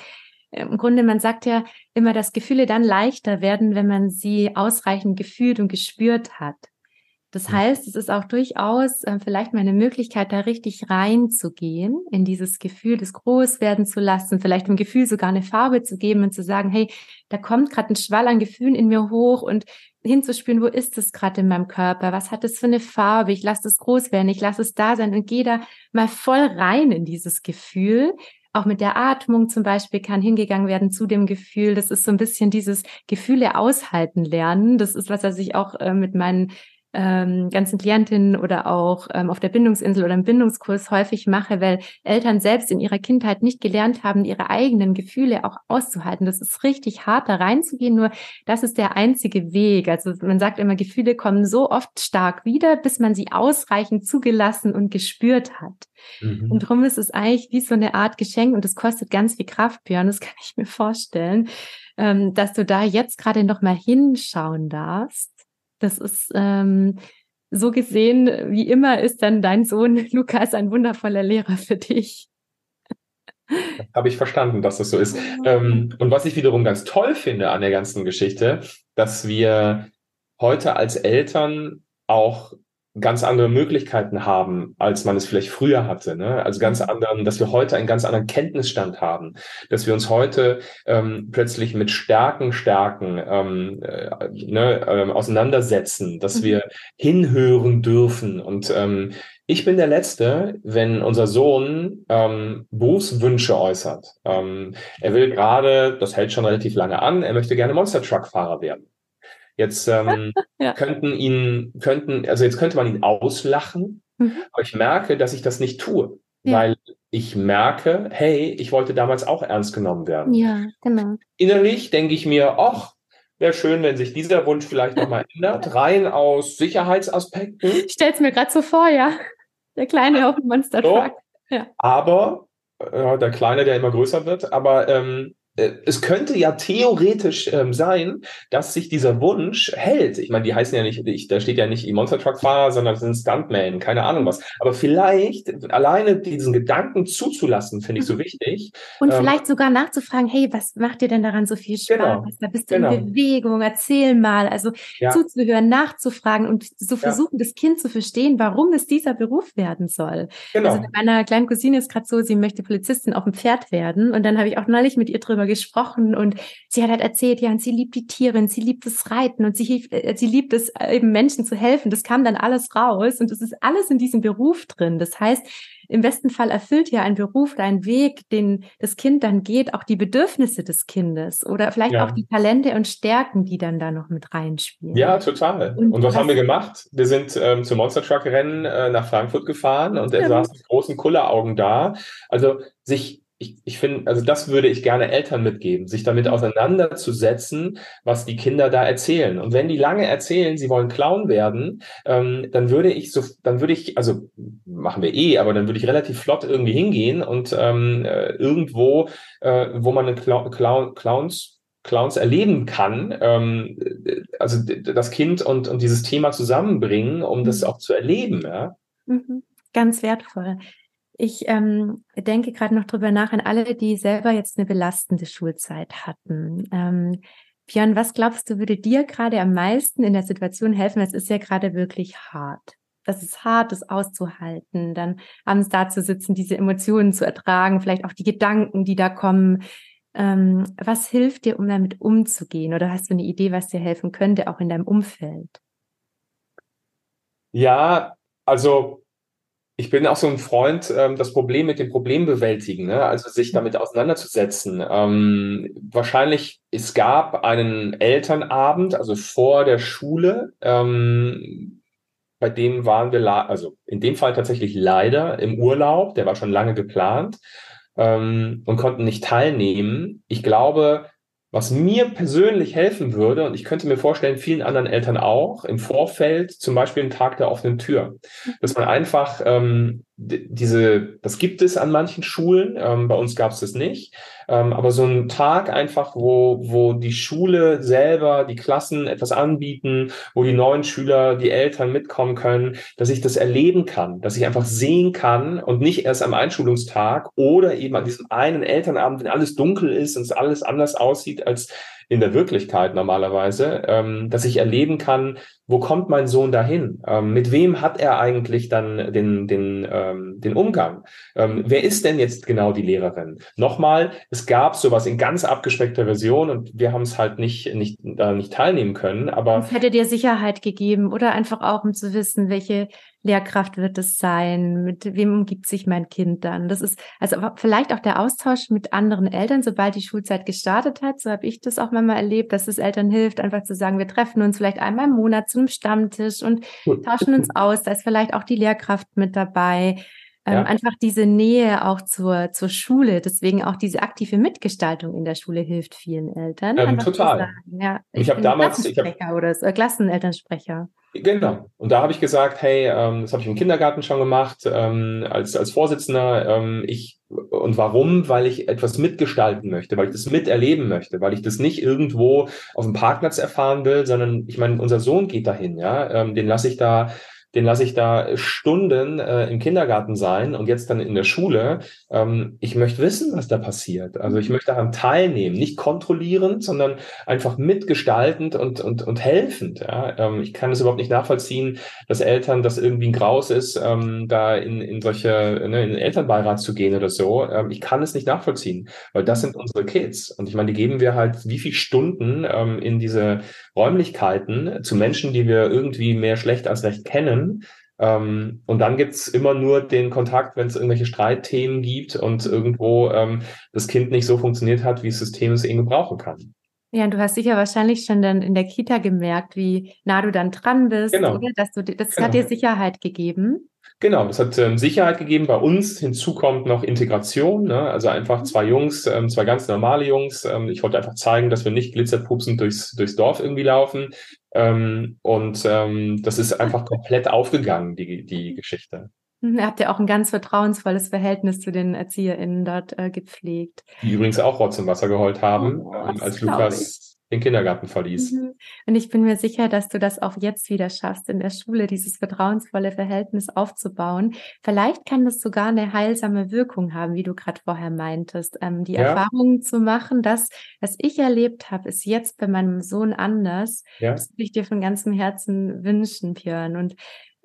im Grunde, man sagt ja immer, dass Gefühle dann leichter werden, wenn man sie ausreichend gefühlt und gespürt hat. Das heißt, es ist auch durchaus äh, vielleicht mal eine Möglichkeit, da richtig reinzugehen, in dieses Gefühl, das groß werden zu lassen, vielleicht dem Gefühl sogar eine Farbe zu geben und zu sagen, hey, da kommt gerade ein Schwall an Gefühlen in mir hoch und hinzuspüren, wo ist es gerade in meinem Körper? Was hat es für eine Farbe? Ich lasse es groß werden, ich lasse es da sein und gehe da mal voll rein in dieses Gefühl. Auch mit der Atmung zum Beispiel kann hingegangen werden zu dem Gefühl. Das ist so ein bisschen dieses Gefühle aushalten lernen. Das ist was, was ich auch äh, mit meinen ähm, ganzen Klientinnen oder auch ähm, auf der Bindungsinsel oder im Bindungskurs häufig mache, weil Eltern selbst in ihrer Kindheit nicht gelernt haben, ihre eigenen Gefühle auch auszuhalten. Das ist richtig hart, da reinzugehen, nur das ist der einzige Weg. Also man sagt immer, Gefühle kommen so oft stark wieder, bis man sie ausreichend zugelassen und gespürt hat. Mhm. Und darum ist es eigentlich wie so eine Art Geschenk und es kostet ganz viel Kraft, Björn, das kann ich mir vorstellen, ähm, dass du da jetzt gerade noch mal hinschauen darfst das ist ähm, so gesehen, wie immer ist dann dein Sohn Lukas ein wundervoller Lehrer für dich. Habe ich verstanden, dass das so ist. Ähm, und was ich wiederum ganz toll finde an der ganzen Geschichte, dass wir heute als Eltern auch ganz andere Möglichkeiten haben, als man es vielleicht früher hatte. Ne? Also ganz mhm. anderen, dass wir heute einen ganz anderen Kenntnisstand haben, dass wir uns heute ähm, plötzlich mit Stärken, Stärken ähm, äh, ne, äh, auseinandersetzen, dass mhm. wir hinhören dürfen. Und ähm, ich bin der Letzte, wenn unser Sohn ähm, Berufswünsche äußert. Ähm, er will gerade, das hält schon relativ lange an, er möchte gerne Monster Truck Fahrer werden. Jetzt ähm, ja. könnten ihn, könnten, also jetzt könnte man ihn auslachen, mhm. aber ich merke, dass ich das nicht tue, ja. weil ich merke, hey, ich wollte damals auch ernst genommen werden. Ja, genau. Innerlich denke ich mir, ach, wäre schön, wenn sich dieser Wunsch vielleicht nochmal ändert, rein aus Sicherheitsaspekten. Ich stelle es mir gerade so vor, ja. Der Kleine auf dem Monster Truck. So, ja. Aber, äh, der Kleine, der immer größer wird, aber ähm, äh, es könnte ja theoretisch ähm, sein, dass sich dieser Wunsch hält. Ich meine, die heißen ja nicht, ich, da steht ja nicht Monster Truck Fahrer, sondern es sind Stuntman, keine Ahnung was. Aber vielleicht alleine diesen Gedanken zuzulassen, finde ich so mhm. wichtig. Und ähm, vielleicht sogar nachzufragen, hey, was macht dir denn daran so viel Spaß? Genau, da bist du genau. in Bewegung, erzähl mal. Also ja. zuzuhören, nachzufragen und so versuchen, ja. das Kind zu verstehen, warum es dieser Beruf werden soll. Genau. Also mit meiner kleinen Cousine ist gerade so, sie möchte Polizistin auf dem Pferd werden. Und dann habe ich auch neulich mit ihr drüber gesprochen und sie hat halt erzählt, ja, und sie liebt die Tiere und sie liebt das Reiten und sie, hilft, äh, sie liebt es, äh, eben Menschen zu helfen. Das kam dann alles raus und es ist alles in diesem Beruf drin. Das heißt, im besten Fall erfüllt ja ein Beruf oder ein Weg, den das Kind dann geht, auch die Bedürfnisse des Kindes oder vielleicht ja. auch die Talente und Stärken, die dann da noch mit reinspielen. Ja, total. Und, und was, was haben wir gemacht? Wir sind ähm, zum Monster Truck Rennen äh, nach Frankfurt gefahren und er saß mit großen Kulleraugen da. Also sich ich, ich finde, also das würde ich gerne Eltern mitgeben, sich damit auseinanderzusetzen, was die Kinder da erzählen. Und wenn die lange erzählen, sie wollen Clown werden, ähm, dann würde ich so, dann würde ich, also machen wir eh, aber dann würde ich relativ flott irgendwie hingehen und ähm, äh, irgendwo, äh, wo man eine Clown, Clown, Clowns Clowns erleben kann, ähm, also das Kind und, und dieses Thema zusammenbringen, um das mhm. auch zu erleben. Ja? Mhm. Ganz wertvoll. Ich ähm, denke gerade noch drüber nach an alle, die selber jetzt eine belastende Schulzeit hatten. Ähm, Björn, was glaubst du, würde dir gerade am meisten in der Situation helfen? Es ist ja gerade wirklich hart. Das ist hart, das auszuhalten, dann abends da zu sitzen, diese Emotionen zu ertragen, vielleicht auch die Gedanken, die da kommen. Ähm, was hilft dir, um damit umzugehen? Oder hast du eine Idee, was dir helfen könnte, auch in deinem Umfeld? Ja, also ich bin auch so ein Freund, ähm, das Problem mit dem Problem bewältigen, ne? also sich damit auseinanderzusetzen. Ähm, wahrscheinlich, es gab einen Elternabend, also vor der Schule, ähm, bei dem waren wir, also in dem Fall tatsächlich leider im Urlaub, der war schon lange geplant ähm, und konnten nicht teilnehmen. Ich glaube, was mir persönlich helfen würde, und ich könnte mir vorstellen, vielen anderen Eltern auch, im Vorfeld zum Beispiel einen Tag der offenen Tür. Dass man einfach ähm, diese, das gibt es an manchen Schulen, ähm, bei uns gab es das nicht, ähm, aber so ein Tag einfach, wo, wo die Schule selber, die Klassen etwas anbieten, wo die neuen Schüler, die Eltern mitkommen können, dass ich das erleben kann, dass ich einfach sehen kann und nicht erst am Einschulungstag oder eben an diesem einen Elternabend, wenn alles dunkel ist und es alles anders aussieht als in der Wirklichkeit normalerweise, ähm, dass ich erleben kann, wo kommt mein Sohn dahin? Ähm, mit wem hat er eigentlich dann den, den, ähm, den Umgang? Ähm, wer ist denn jetzt genau die Lehrerin? Nochmal, es gab sowas in ganz abgespeckter Version und wir haben es halt nicht, nicht, äh, nicht teilnehmen können, aber. Es hätte dir Sicherheit gegeben oder einfach auch, um zu wissen, welche Lehrkraft wird es sein? Mit wem umgibt sich mein Kind dann? Das ist also vielleicht auch der Austausch mit anderen Eltern, sobald die Schulzeit gestartet hat. So habe ich das auch manchmal erlebt, dass es Eltern hilft, einfach zu sagen, wir treffen uns vielleicht einmal im Monat zu einem Stammtisch und tauschen uns aus. Da ist vielleicht auch die Lehrkraft mit dabei. Ähm, ja. Einfach diese Nähe auch zur, zur Schule, deswegen auch diese aktive Mitgestaltung in der Schule hilft vielen Eltern. Ähm, total. Ja, ich, ich habe damals ich hab, oder so, Klassenelternsprecher. Genau. Und da habe ich gesagt, hey, ähm, das habe ich im Kindergarten schon gemacht, ähm, als, als Vorsitzender. Ähm, ich und warum? Weil ich etwas mitgestalten möchte, weil ich das miterleben möchte, weil ich das nicht irgendwo auf dem Parkplatz erfahren will, sondern ich meine, unser Sohn geht dahin, ja, den lasse ich da den lasse ich da Stunden äh, im Kindergarten sein und jetzt dann in der Schule. Ähm, ich möchte wissen, was da passiert. Also ich möchte daran teilnehmen, nicht kontrollierend, sondern einfach mitgestaltend und, und, und helfend. Ja? Ähm, ich kann es überhaupt nicht nachvollziehen, dass Eltern das irgendwie ein Graus ist, ähm, da in, in solche, ne, in den Elternbeirat zu gehen oder so. Ähm, ich kann es nicht nachvollziehen, weil das sind unsere Kids. Und ich meine, die geben wir halt wie viel Stunden ähm, in diese Räumlichkeiten zu Menschen, die wir irgendwie mehr schlecht als recht kennen. Ähm, und dann gibt's immer nur den Kontakt, wenn es irgendwelche Streitthemen gibt und irgendwo ähm, das Kind nicht so funktioniert hat, wie das System es eben brauchen kann. Ja, und du hast sicher wahrscheinlich schon dann in der Kita gemerkt, wie nah du dann dran bist, Genau. oder? Dass du, das Genau. hat dir Sicherheit gegeben. Genau, das hat ähm, Sicherheit gegeben. Bei uns hinzu kommt noch Integration, ne? also einfach zwei Jungs, ähm, zwei ganz normale Jungs. Ähm, ich wollte einfach zeigen, dass wir nicht glitzerpupsend durchs, durchs Dorf irgendwie laufen. Ähm, und ähm, das ist einfach komplett aufgegangen, die, die Geschichte. Mhm, Habt ihr auch ein ganz vertrauensvolles Verhältnis zu den ErzieherInnen dort äh, gepflegt? Die übrigens auch Rotz und Wasser geheult haben, Oh, ähm, als Lukas den Kindergarten verließ. Mhm. Und ich bin mir sicher, dass du das auch jetzt wieder schaffst, in der Schule dieses vertrauensvolle Verhältnis aufzubauen. Vielleicht kann das sogar eine heilsame Wirkung haben, wie du gerade vorher meintest. Ähm, die Ja. Erfahrung zu machen, dass, was ich erlebt habe, ist jetzt bei meinem Sohn anders. Ja, Das würde ich dir von ganzem Herzen wünschen, Björn. Und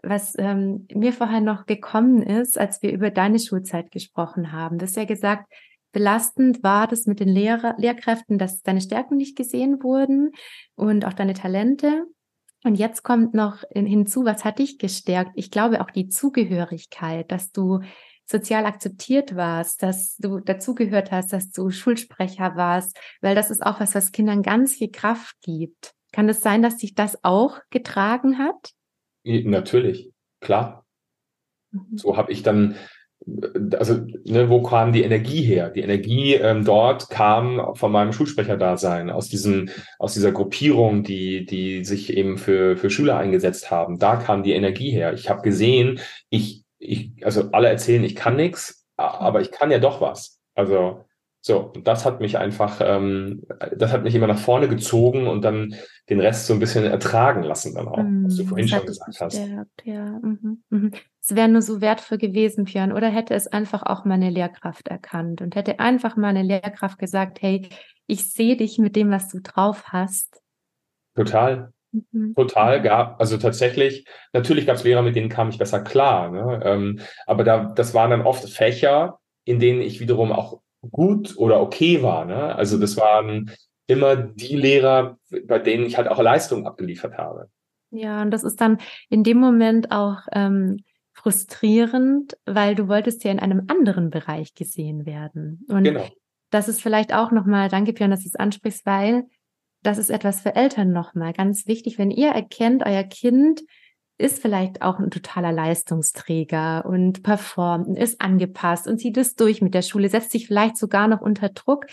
was ähm, mir vorher noch gekommen ist, als wir über deine Schulzeit gesprochen haben, du hast ja gesagt, belastend war das mit den Lehrer, Lehrkräften, dass deine Stärken nicht gesehen wurden und auch deine Talente. Und jetzt kommt noch in, hinzu, was hat dich gestärkt? Ich glaube auch die Zugehörigkeit, dass du sozial akzeptiert warst, dass du dazugehört hast, dass du Schulsprecher warst, weil das ist auch was, was Kindern ganz viel Kraft gibt. Kann es sein, dass dich das auch getragen hat? natürlich, klar. Mhm. So habe ich dann, also ne, wo kam die Energie her? Die Energie ähm, dort kam von meinem Schulsprecherdasein, aus diesem, aus dieser Gruppierung, die, die sich eben für, für Schüler eingesetzt haben. Da kam die Energie her. Ich habe gesehen, ich, ich, also alle erzählen, ich kann nichts, aber ich kann ja doch was. Also so, und das hat mich einfach, ähm, das hat mich immer nach vorne gezogen und dann den Rest so ein bisschen ertragen lassen dann auch, was du Mm, vorhin schon gesagt hast. bestärkt, ja. Mhm, mhm. Es wäre nur so wertvoll gewesen, Björn, oder hätte es einfach auch meine Lehrkraft erkannt und hätte einfach meine Lehrkraft gesagt, hey, ich sehe dich mit dem, was du drauf hast. Total. Mhm. Total gab, also tatsächlich, natürlich gab es Lehrer, mit denen kam ich besser klar, ne? ähm, aber da, das waren dann oft Fächer, in denen ich wiederum auch gut oder okay war. Ne? Also das waren immer die Lehrer, bei denen ich halt auch Leistung abgeliefert habe. Ja, und das ist dann in dem Moment auch ähm, frustrierend, weil du wolltest ja in einem anderen Bereich gesehen werden. Und Genau. das ist vielleicht auch nochmal, danke Björn, dass du es ansprichst, weil das ist etwas für Eltern nochmal ganz wichtig, wenn ihr erkennt, euer Kind ist vielleicht auch ein totaler Leistungsträger und performt und ist angepasst und zieht es durch mit der Schule, setzt sich vielleicht sogar noch unter Druck,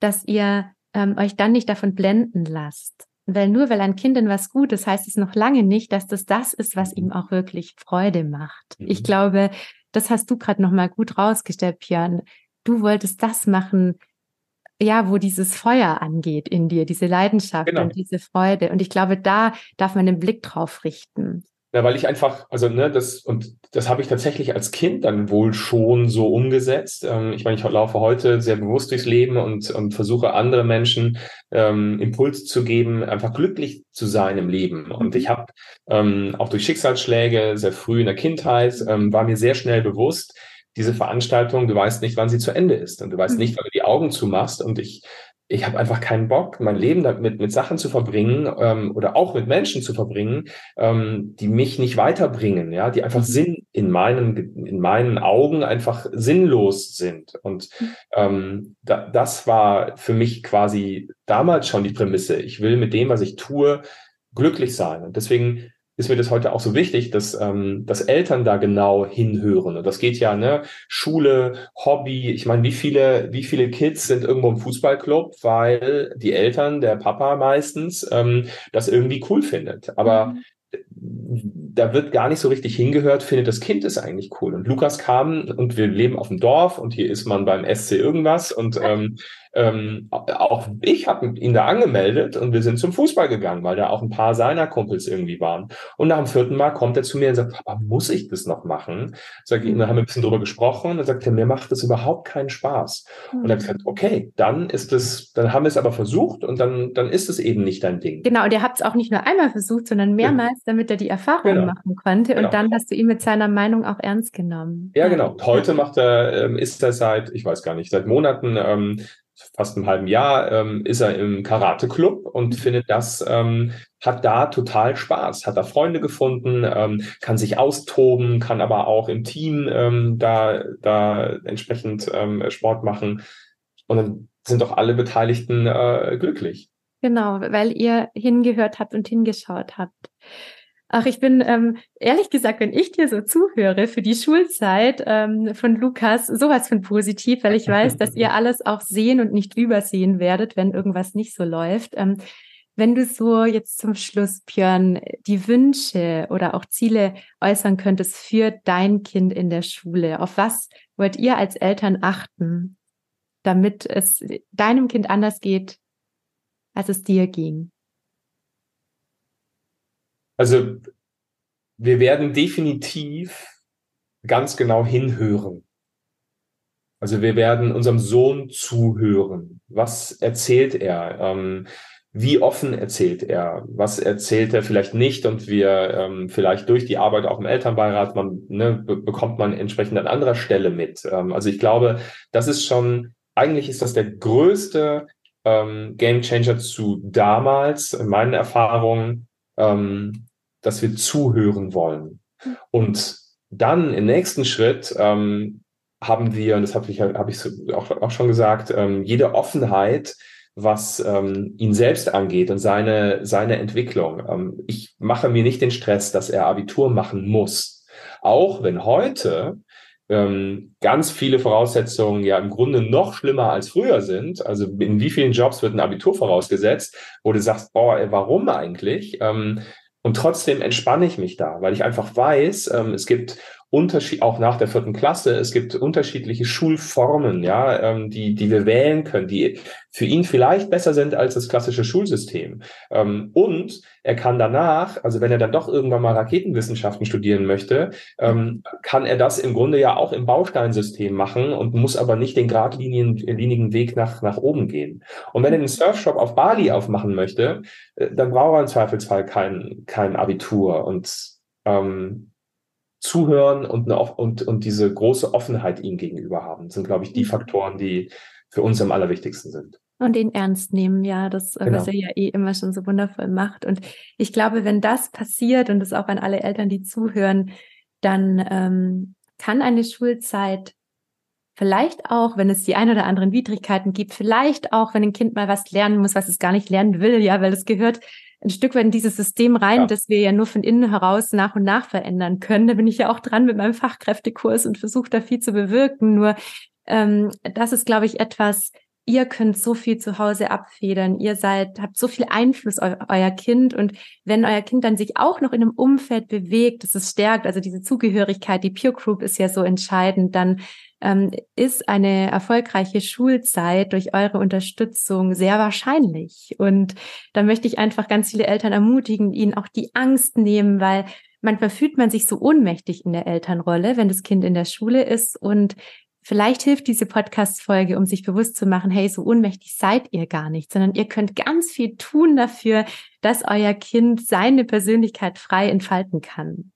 dass ihr ähm, euch dann nicht davon blenden lasst. Weil nur weil ein Kind in was gut ist, heißt es noch lange nicht, dass das das ist, was ihm auch wirklich Freude macht. Mhm. Ich glaube, das hast du gerade noch mal gut rausgestellt, Björn. Du wolltest das machen, ja, wo dieses Feuer angeht in dir, diese Leidenschaft Genau. und diese Freude. Und ich glaube, da darf man den Blick drauf richten. Ja, weil ich einfach, also ne, das und das habe ich tatsächlich als Kind dann wohl schon so umgesetzt. Ähm, ich meine, ich laufe heute sehr bewusst durchs Leben und, und versuche andere Menschen ähm, Impuls zu geben, einfach glücklich zu sein im Leben. Und ich habe ähm, auch durch Schicksalsschläge sehr früh in der Kindheit ähm, war mir sehr schnell bewusst, diese Veranstaltung, du weißt nicht, wann sie zu Ende ist und du weißt Mhm. nicht, wann du die Augen zumachst und ich ich habe einfach keinen Bock, mein Leben damit mit Sachen zu verbringen ähm, oder auch mit Menschen zu verbringen, ähm, die mich nicht weiterbringen, ja, die einfach Mhm. Sinn in meinen in meinen Augen einfach sinnlos sind. Und ähm, da, das war für mich quasi damals schon die Prämisse. Ich will mit dem, was ich tue, glücklich sein. Und deswegen ist mir das heute auch so wichtig, dass, ähm, dass Eltern da genau hinhören. Und das geht ja, ne, Schule, Hobby. Ich meine, wie viele, wie viele Kids sind irgendwo im Fußballclub, weil die Eltern, der Papa meistens, ähm, das irgendwie cool findet. Aber Mhm. da wird gar nicht so richtig hingehört, findet das Kind es eigentlich cool. Und Lukas kam und wir leben auf dem Dorf und hier ist man beim SC irgendwas und ähm, ähm, auch ich habe ihn da angemeldet und wir sind zum Fußball gegangen, weil da auch ein paar seiner Kumpels irgendwie waren. Und nach dem vierten Mal kommt er zu mir und sagt, Papa, muss ich das noch machen? Sag ich, und dann haben wir ein bisschen drüber gesprochen und dann sagt er, mir macht das überhaupt keinen Spaß. Mhm. Und dann gesagt, okay, dann ist es, dann haben wir es aber versucht und dann, dann ist es eben nicht dein Ding. Genau, und ihr habt es auch nicht nur einmal versucht, sondern mehrmals, ja. damit er die Erfahrung genau. machen konnte. Und genau. dann hast du ihn mit seiner Meinung auch ernst genommen. Ja, genau. Heute macht er, ähm, ist er seit, ich weiß gar nicht, seit Monaten ähm, fast einem halben Jahr ähm, ist er im Karate-Club und mhm. findet das, ähm, hat da total Spaß, hat da Freunde gefunden, ähm, kann sich austoben, kann aber auch im Team ähm, da, da entsprechend ähm, Sport machen. Und dann sind doch alle Beteiligten äh, glücklich. Genau, weil ihr hingehört habt und hingeschaut habt. Ach, ich bin ähm, ehrlich gesagt, wenn ich dir so zuhöre für die Schulzeit ähm, von Lukas, sowas von positiv, weil ich weiß, dass ihr alles auch sehen und nicht übersehen werdet, wenn irgendwas nicht so läuft. Ähm, wenn du so jetzt zum Schluss, Björn, die Wünsche oder auch Ziele äußern könntest für dein Kind in der Schule, auf was wollt ihr als Eltern achten, damit es deinem Kind anders geht, als es dir ging? Also wir werden definitiv ganz genau hinhören. Also wir werden unserem Sohn zuhören. Was erzählt er? Ähm, wie offen erzählt er? Was erzählt er vielleicht nicht? Und wir ähm, vielleicht durch die Arbeit auch im Elternbeirat, man ne, bekommt man entsprechend an anderer Stelle mit. Ähm, also ich glaube, das ist schon, eigentlich ist das der größte ähm, Game Changer zu damals, in meinen Erfahrungen, ähm, dass wir zuhören wollen. Und dann im nächsten Schritt ähm, haben wir, und das habe ich, hab ich auch, auch schon gesagt, ähm, jede Offenheit, was ähm, ihn selbst angeht und seine, seine Entwicklung. Ähm, ich mache mir nicht den Stress, dass er Abitur machen muss. Auch wenn heute ähm, ganz viele Voraussetzungen ja im Grunde noch schlimmer als früher sind. Also in wie vielen Jobs wird ein Abitur vorausgesetzt, wo du sagst, oh, warum eigentlich? Ähm, und trotzdem entspanne ich mich da, weil ich einfach weiß, ähm, es gibt Unterschied, auch nach der vierten Klasse, es gibt unterschiedliche Schulformen, ja, ähm, die, die wir wählen können, die für ihn vielleicht besser sind als das klassische Schulsystem. Ähm, und er kann danach, also wenn er dann doch irgendwann mal Raketenwissenschaften studieren möchte, ähm, kann er das im Grunde ja auch im Bausteinsystem machen und muss aber nicht den geradlinigen Weg nach, nach oben gehen. Und wenn er einen Surfshop auf Bali aufmachen möchte, äh, dann braucht er im Zweifelsfall kein, kein Abitur und ähm, zuhören und, eine, und, und diese große Offenheit ihm gegenüber haben, das sind, glaube ich, die mhm. Faktoren, die für uns am allerwichtigsten sind. Und den ernst nehmen, ja, das, äh, genau. was er ja eh immer schon so wundervoll macht. Und ich glaube, wenn das passiert und das auch an alle Eltern, die zuhören, dann ähm, kann eine Schulzeit vielleicht auch, wenn es die ein oder anderen Widrigkeiten gibt, vielleicht auch, wenn ein Kind mal was lernen muss, was es gar nicht lernen will, ja, weil es gehört ein Stück weit in dieses System rein, ja. das wir ja nur von innen heraus nach und nach verändern können. Da bin ich ja auch dran mit meinem Fachkräftekurs und versuche da viel zu bewirken. Nur ähm, das ist, glaube ich, etwas, ihr könnt so viel zu Hause abfedern. Ihr seid, habt so viel Einfluss auf euer Kind. Und wenn euer Kind dann sich auch noch in einem Umfeld bewegt, das es stärkt, also diese Zugehörigkeit, die Peer Group ist ja so entscheidend, dann ähm, ist eine erfolgreiche Schulzeit durch eure Unterstützung sehr wahrscheinlich. Und da möchte ich einfach ganz viele Eltern ermutigen, ihnen auch die Angst nehmen, weil manchmal fühlt man sich so ohnmächtig in der Elternrolle, wenn das Kind in der Schule ist und Vielleicht hilft diese Podcast-Folge, um sich bewusst zu machen, hey, so ohnmächtig seid ihr gar nicht, sondern ihr könnt ganz viel tun dafür, dass euer Kind seine Persönlichkeit frei entfalten kann.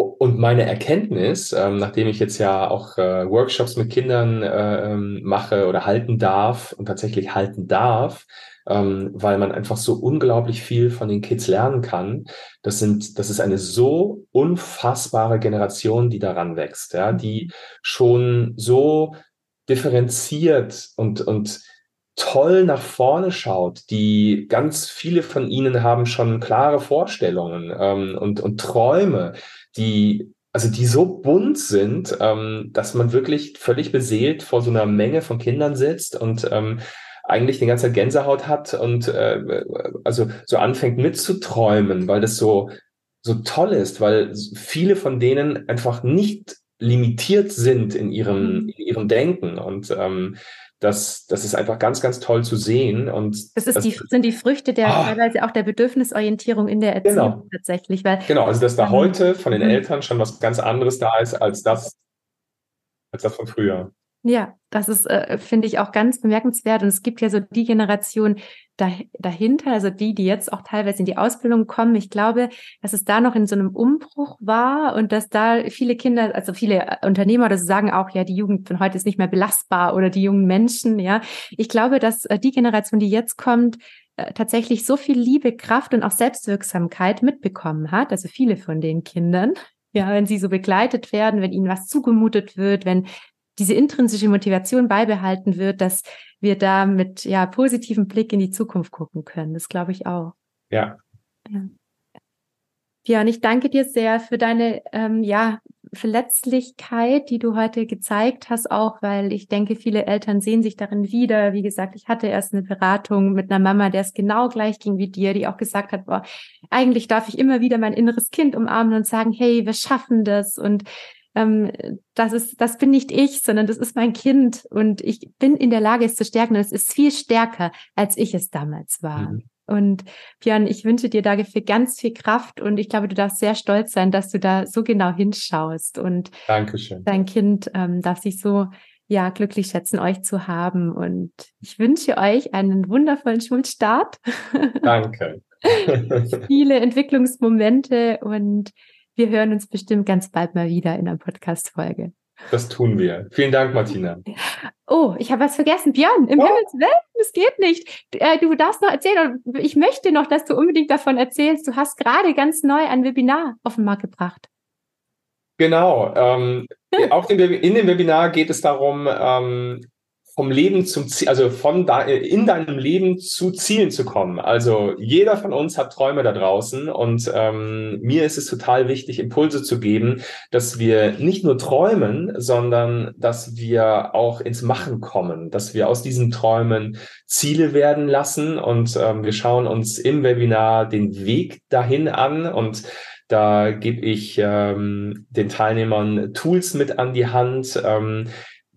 Und meine Erkenntnis, ähm, nachdem ich jetzt ja auch äh, Workshops mit Kindern äh, mache oder halten darf und tatsächlich halten darf, ähm, weil man einfach so unglaublich viel von den Kids lernen kann. Das sind, das ist eine so unfassbare Generation, die daran wächst, ja, die schon so differenziert und, und toll nach vorne schaut, die ganz viele von ihnen haben schon klare Vorstellungen ähm, und, und Träume, die also die so bunt sind, ähm, dass man wirklich völlig beseelt vor so einer Menge von Kindern sitzt und ähm, eigentlich die ganze Zeit Gänsehaut hat und äh, also so anfängt mitzuträumen, weil das so so toll ist, weil viele von denen einfach nicht limitiert sind in ihrem in ihrem Denken. Und ähm, das, das ist einfach ganz, ganz toll zu sehen. Und das, das, die, sind die Früchte der ah, teilweise auch der Bedürfnisorientierung in der Erziehung genau. tatsächlich. Weil, genau, also dass da ähm, heute von den mhm. Eltern schon was ganz anderes da ist als das, als das von früher. Ja, das ist, äh, finde ich, auch ganz bemerkenswert. Und es gibt ja so die Generation da, dahinter, also die, die jetzt auch teilweise in die Ausbildung kommen. Ich glaube, dass es da noch in so einem Umbruch war und dass da viele Kinder, also viele Unternehmer das sagen auch, ja, die Jugend von heute ist nicht mehr belastbar oder die jungen Menschen, ja. Ich glaube, dass äh, die Generation, die jetzt kommt, äh, tatsächlich so viel Liebe, Kraft und auch Selbstwirksamkeit mitbekommen hat, also viele von den Kindern, ja, wenn sie so begleitet werden, wenn ihnen was zugemutet wird, wenn diese intrinsische Motivation beibehalten wird, dass wir da mit ja positivem Blick in die Zukunft gucken können. Das glaube ich auch. Ja. ja. Und ich danke dir sehr für deine ähm, ja, Verletzlichkeit, die du heute gezeigt hast, auch weil ich denke, viele Eltern sehen sich darin wieder. Wie gesagt, ich hatte erst eine Beratung mit einer Mama, der es genau gleich ging wie dir, die auch gesagt hat, boah, eigentlich darf ich immer wieder mein inneres Kind umarmen und sagen, hey, wir schaffen das und ähm, das ist, das bin nicht ich, sondern das ist mein Kind und ich bin in der Lage, es zu stärken. Und es ist viel stärker, als ich es damals war. Mhm. Und Björn, ich wünsche dir dafür ganz viel Kraft und ich glaube, du darfst sehr stolz sein, dass du da so genau hinschaust und Dankeschön. dein Kind ähm, darf sich so ja glücklich schätzen, euch zu haben. Und ich wünsche euch einen wundervollen Schulstart. Danke. Viele Entwicklungsmomente und wir hören uns bestimmt ganz bald mal wieder in einer Podcast-Folge. Das tun wir. Vielen Dank, Martina. Oh, ich habe was vergessen. Björn, im oh. Himmels Willen, das geht nicht. Du, äh, du darfst noch erzählen. Ich möchte noch, dass du unbedingt davon erzählst. Du hast gerade ganz neu ein Webinar auf den Markt gebracht. Genau. Ähm, auch in dem Webinar geht es darum, ähm, vom Leben zum Ziel, also von da, in deinem Leben zu Zielen zu kommen. Also jeder von uns hat Träume da draußen und ähm, mir ist es total wichtig, Impulse zu geben, dass wir nicht nur träumen, sondern dass wir auch ins Machen kommen, dass wir aus diesen Träumen Ziele werden lassen und ähm, wir schauen uns im Webinar den Weg dahin an und da gebe ich ähm, den Teilnehmern Tools mit an die Hand, ähm,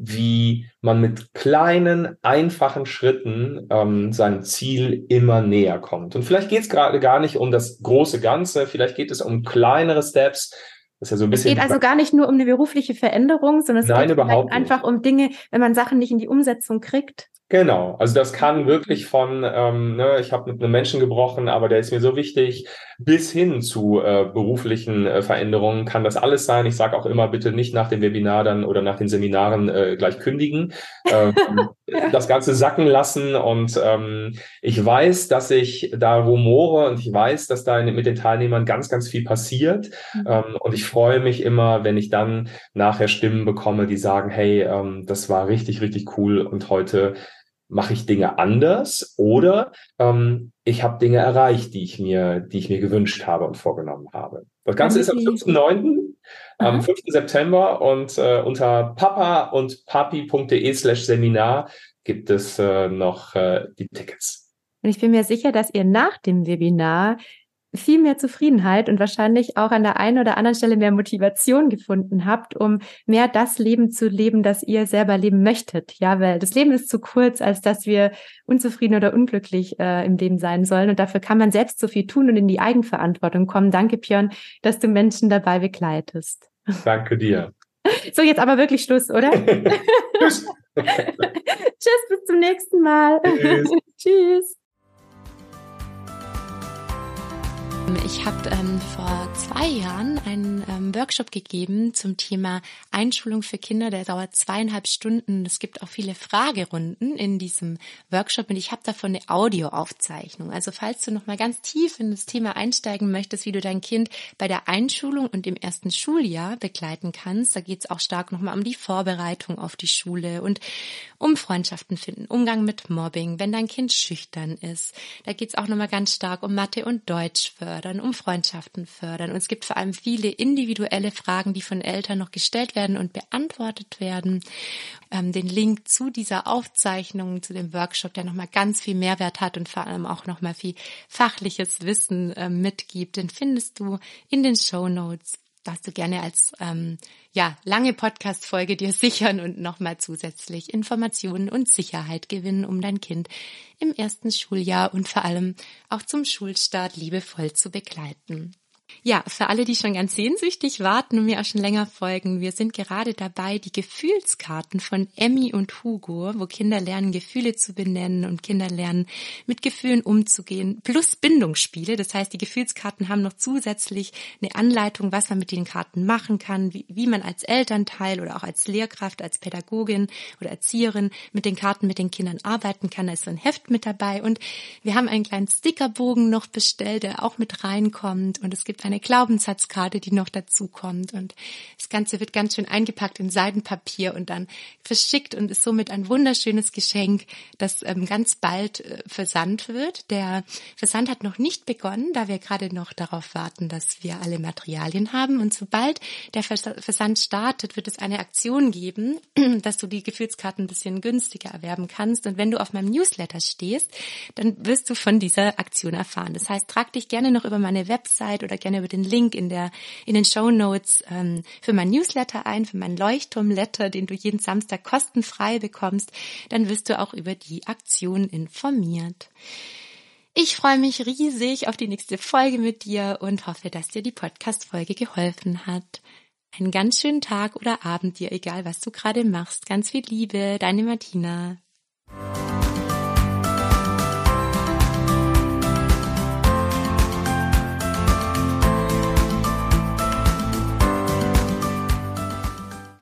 wie man mit kleinen, einfachen Schritten ähm, seinem Ziel immer näher kommt. Und vielleicht geht es gerade gar nicht um das große Ganze, vielleicht geht es um kleinere Steps. Das ist ja so ein bisschen es geht also gar nicht nur um eine berufliche Veränderung, sondern es Nein, geht einfach um Dinge, wenn man Sachen nicht in die Umsetzung kriegt. Genau, also das kann wirklich von, ähm, ne, ich habe mit einem Menschen gebrochen, aber der ist mir so wichtig, bis hin zu äh, beruflichen äh, Veränderungen kann das alles sein. Ich sage auch immer, bitte nicht nach dem Webinar dann oder nach den Seminaren äh, gleich kündigen, ähm, das Ganze sacken lassen. Und ähm, ich weiß, dass ich da rumore und ich weiß, dass da mit den Teilnehmern ganz, ganz viel passiert. Mhm. Ähm, und ich freue mich immer, wenn ich dann nachher Stimmen bekomme, die sagen, hey, ähm, das war richtig, richtig cool und heute mache ich Dinge anders oder ähm, ich habe Dinge erreicht, die ich mir, die ich mir gewünscht habe und vorgenommen habe. Das Ganze ist am 5.9., am 5. September und äh, unter papa und papi.de slash Seminar gibt es äh, noch äh, die Tickets. Und ich bin mir sicher, dass ihr nach dem Webinar viel mehr Zufriedenheit und wahrscheinlich auch an der einen oder anderen Stelle mehr Motivation gefunden habt, um mehr das Leben zu leben, das ihr selber leben möchtet. Ja, weil das Leben ist zu kurz, als dass wir unzufrieden oder unglücklich äh, im Leben sein sollen. Und dafür kann man selbst so viel tun und in die Eigenverantwortung kommen. Danke, Björn, dass du Menschen dabei begleitest. Danke dir. So, jetzt aber wirklich Schluss, oder? Tschüss. Tschüss, bis zum nächsten Mal. Tschüss. Tschüss. Ich habe ähm, vor zwei Jahren einen ähm, Workshop gegeben zum Thema Einschulung für Kinder. Der dauert zweieinhalb Stunden. Es gibt auch viele Fragerunden in diesem Workshop und ich habe davon eine Audioaufzeichnung. Also falls du noch mal ganz tief in das Thema einsteigen möchtest, wie du dein Kind bei der Einschulung und im ersten Schuljahr begleiten kannst, da geht es auch stark noch mal um die Vorbereitung auf die Schule und um Freundschaften finden, Umgang mit Mobbing, wenn dein Kind schüchtern ist. Da geht es auch noch mal ganz stark um Mathe und Deutsch fördern, um Freundschaften fördern. Und es gibt vor allem viele individuelle Fragen, die von Eltern noch gestellt werden und beantwortet werden. Ähm, den Link zu dieser Aufzeichnung, zu dem Workshop, der nochmal ganz viel Mehrwert hat und vor allem auch nochmal viel fachliches Wissen äh, mitgibt, den findest du in den Show Notes darfst du gerne als ähm, ja lange Podcast-Folge dir sichern und nochmal zusätzlich Informationen und Sicherheit gewinnen, um dein Kind im ersten Schuljahr und vor allem auch zum Schulstart liebevoll zu begleiten. Ja, für alle, die schon ganz sehnsüchtig warten und mir auch schon länger folgen, wir sind gerade dabei, die Gefühlskarten von Emmy und Hugo, wo Kinder lernen, Gefühle zu benennen und Kinder lernen, mit Gefühlen umzugehen, plus Bindungsspiele. Das heißt, die Gefühlskarten haben noch zusätzlich eine Anleitung, was man mit den Karten machen kann, wie, wie man als Elternteil oder auch als Lehrkraft, als Pädagogin oder Erzieherin mit den Karten mit den Kindern arbeiten kann. Da ist so ein Heft mit dabei und wir haben einen kleinen Stickerbogen noch bestellt, der auch mit reinkommt und es gibt eine Glaubenssatzkarte, die noch dazu kommt. Und das Ganze wird ganz schön eingepackt in Seidenpapier und dann verschickt und ist somit ein wunderschönes Geschenk, das ähm, ganz bald äh, versandt wird. Der Versand hat noch nicht begonnen, da wir gerade noch darauf warten, dass wir alle Materialien haben. Und sobald der Vers Versand startet, wird es eine Aktion geben, dass du die Gefühlskarten ein bisschen günstiger erwerben kannst. Und wenn du auf meinem Newsletter stehst, dann wirst du von dieser Aktion erfahren. Das heißt, trag dich gerne noch über meine Website oder gerne gerne über den Link in der in den Show Notes ähm, für mein Newsletter ein, für meinen Leuchtturmletter, den du jeden Samstag kostenfrei bekommst. Dann wirst du auch über die Aktion informiert. Ich freue mich riesig auf die nächste Folge mit dir und hoffe, dass dir die Podcast-Folge geholfen hat. Einen ganz schönen Tag oder Abend dir, egal was du gerade machst. Ganz viel Liebe, deine Martina.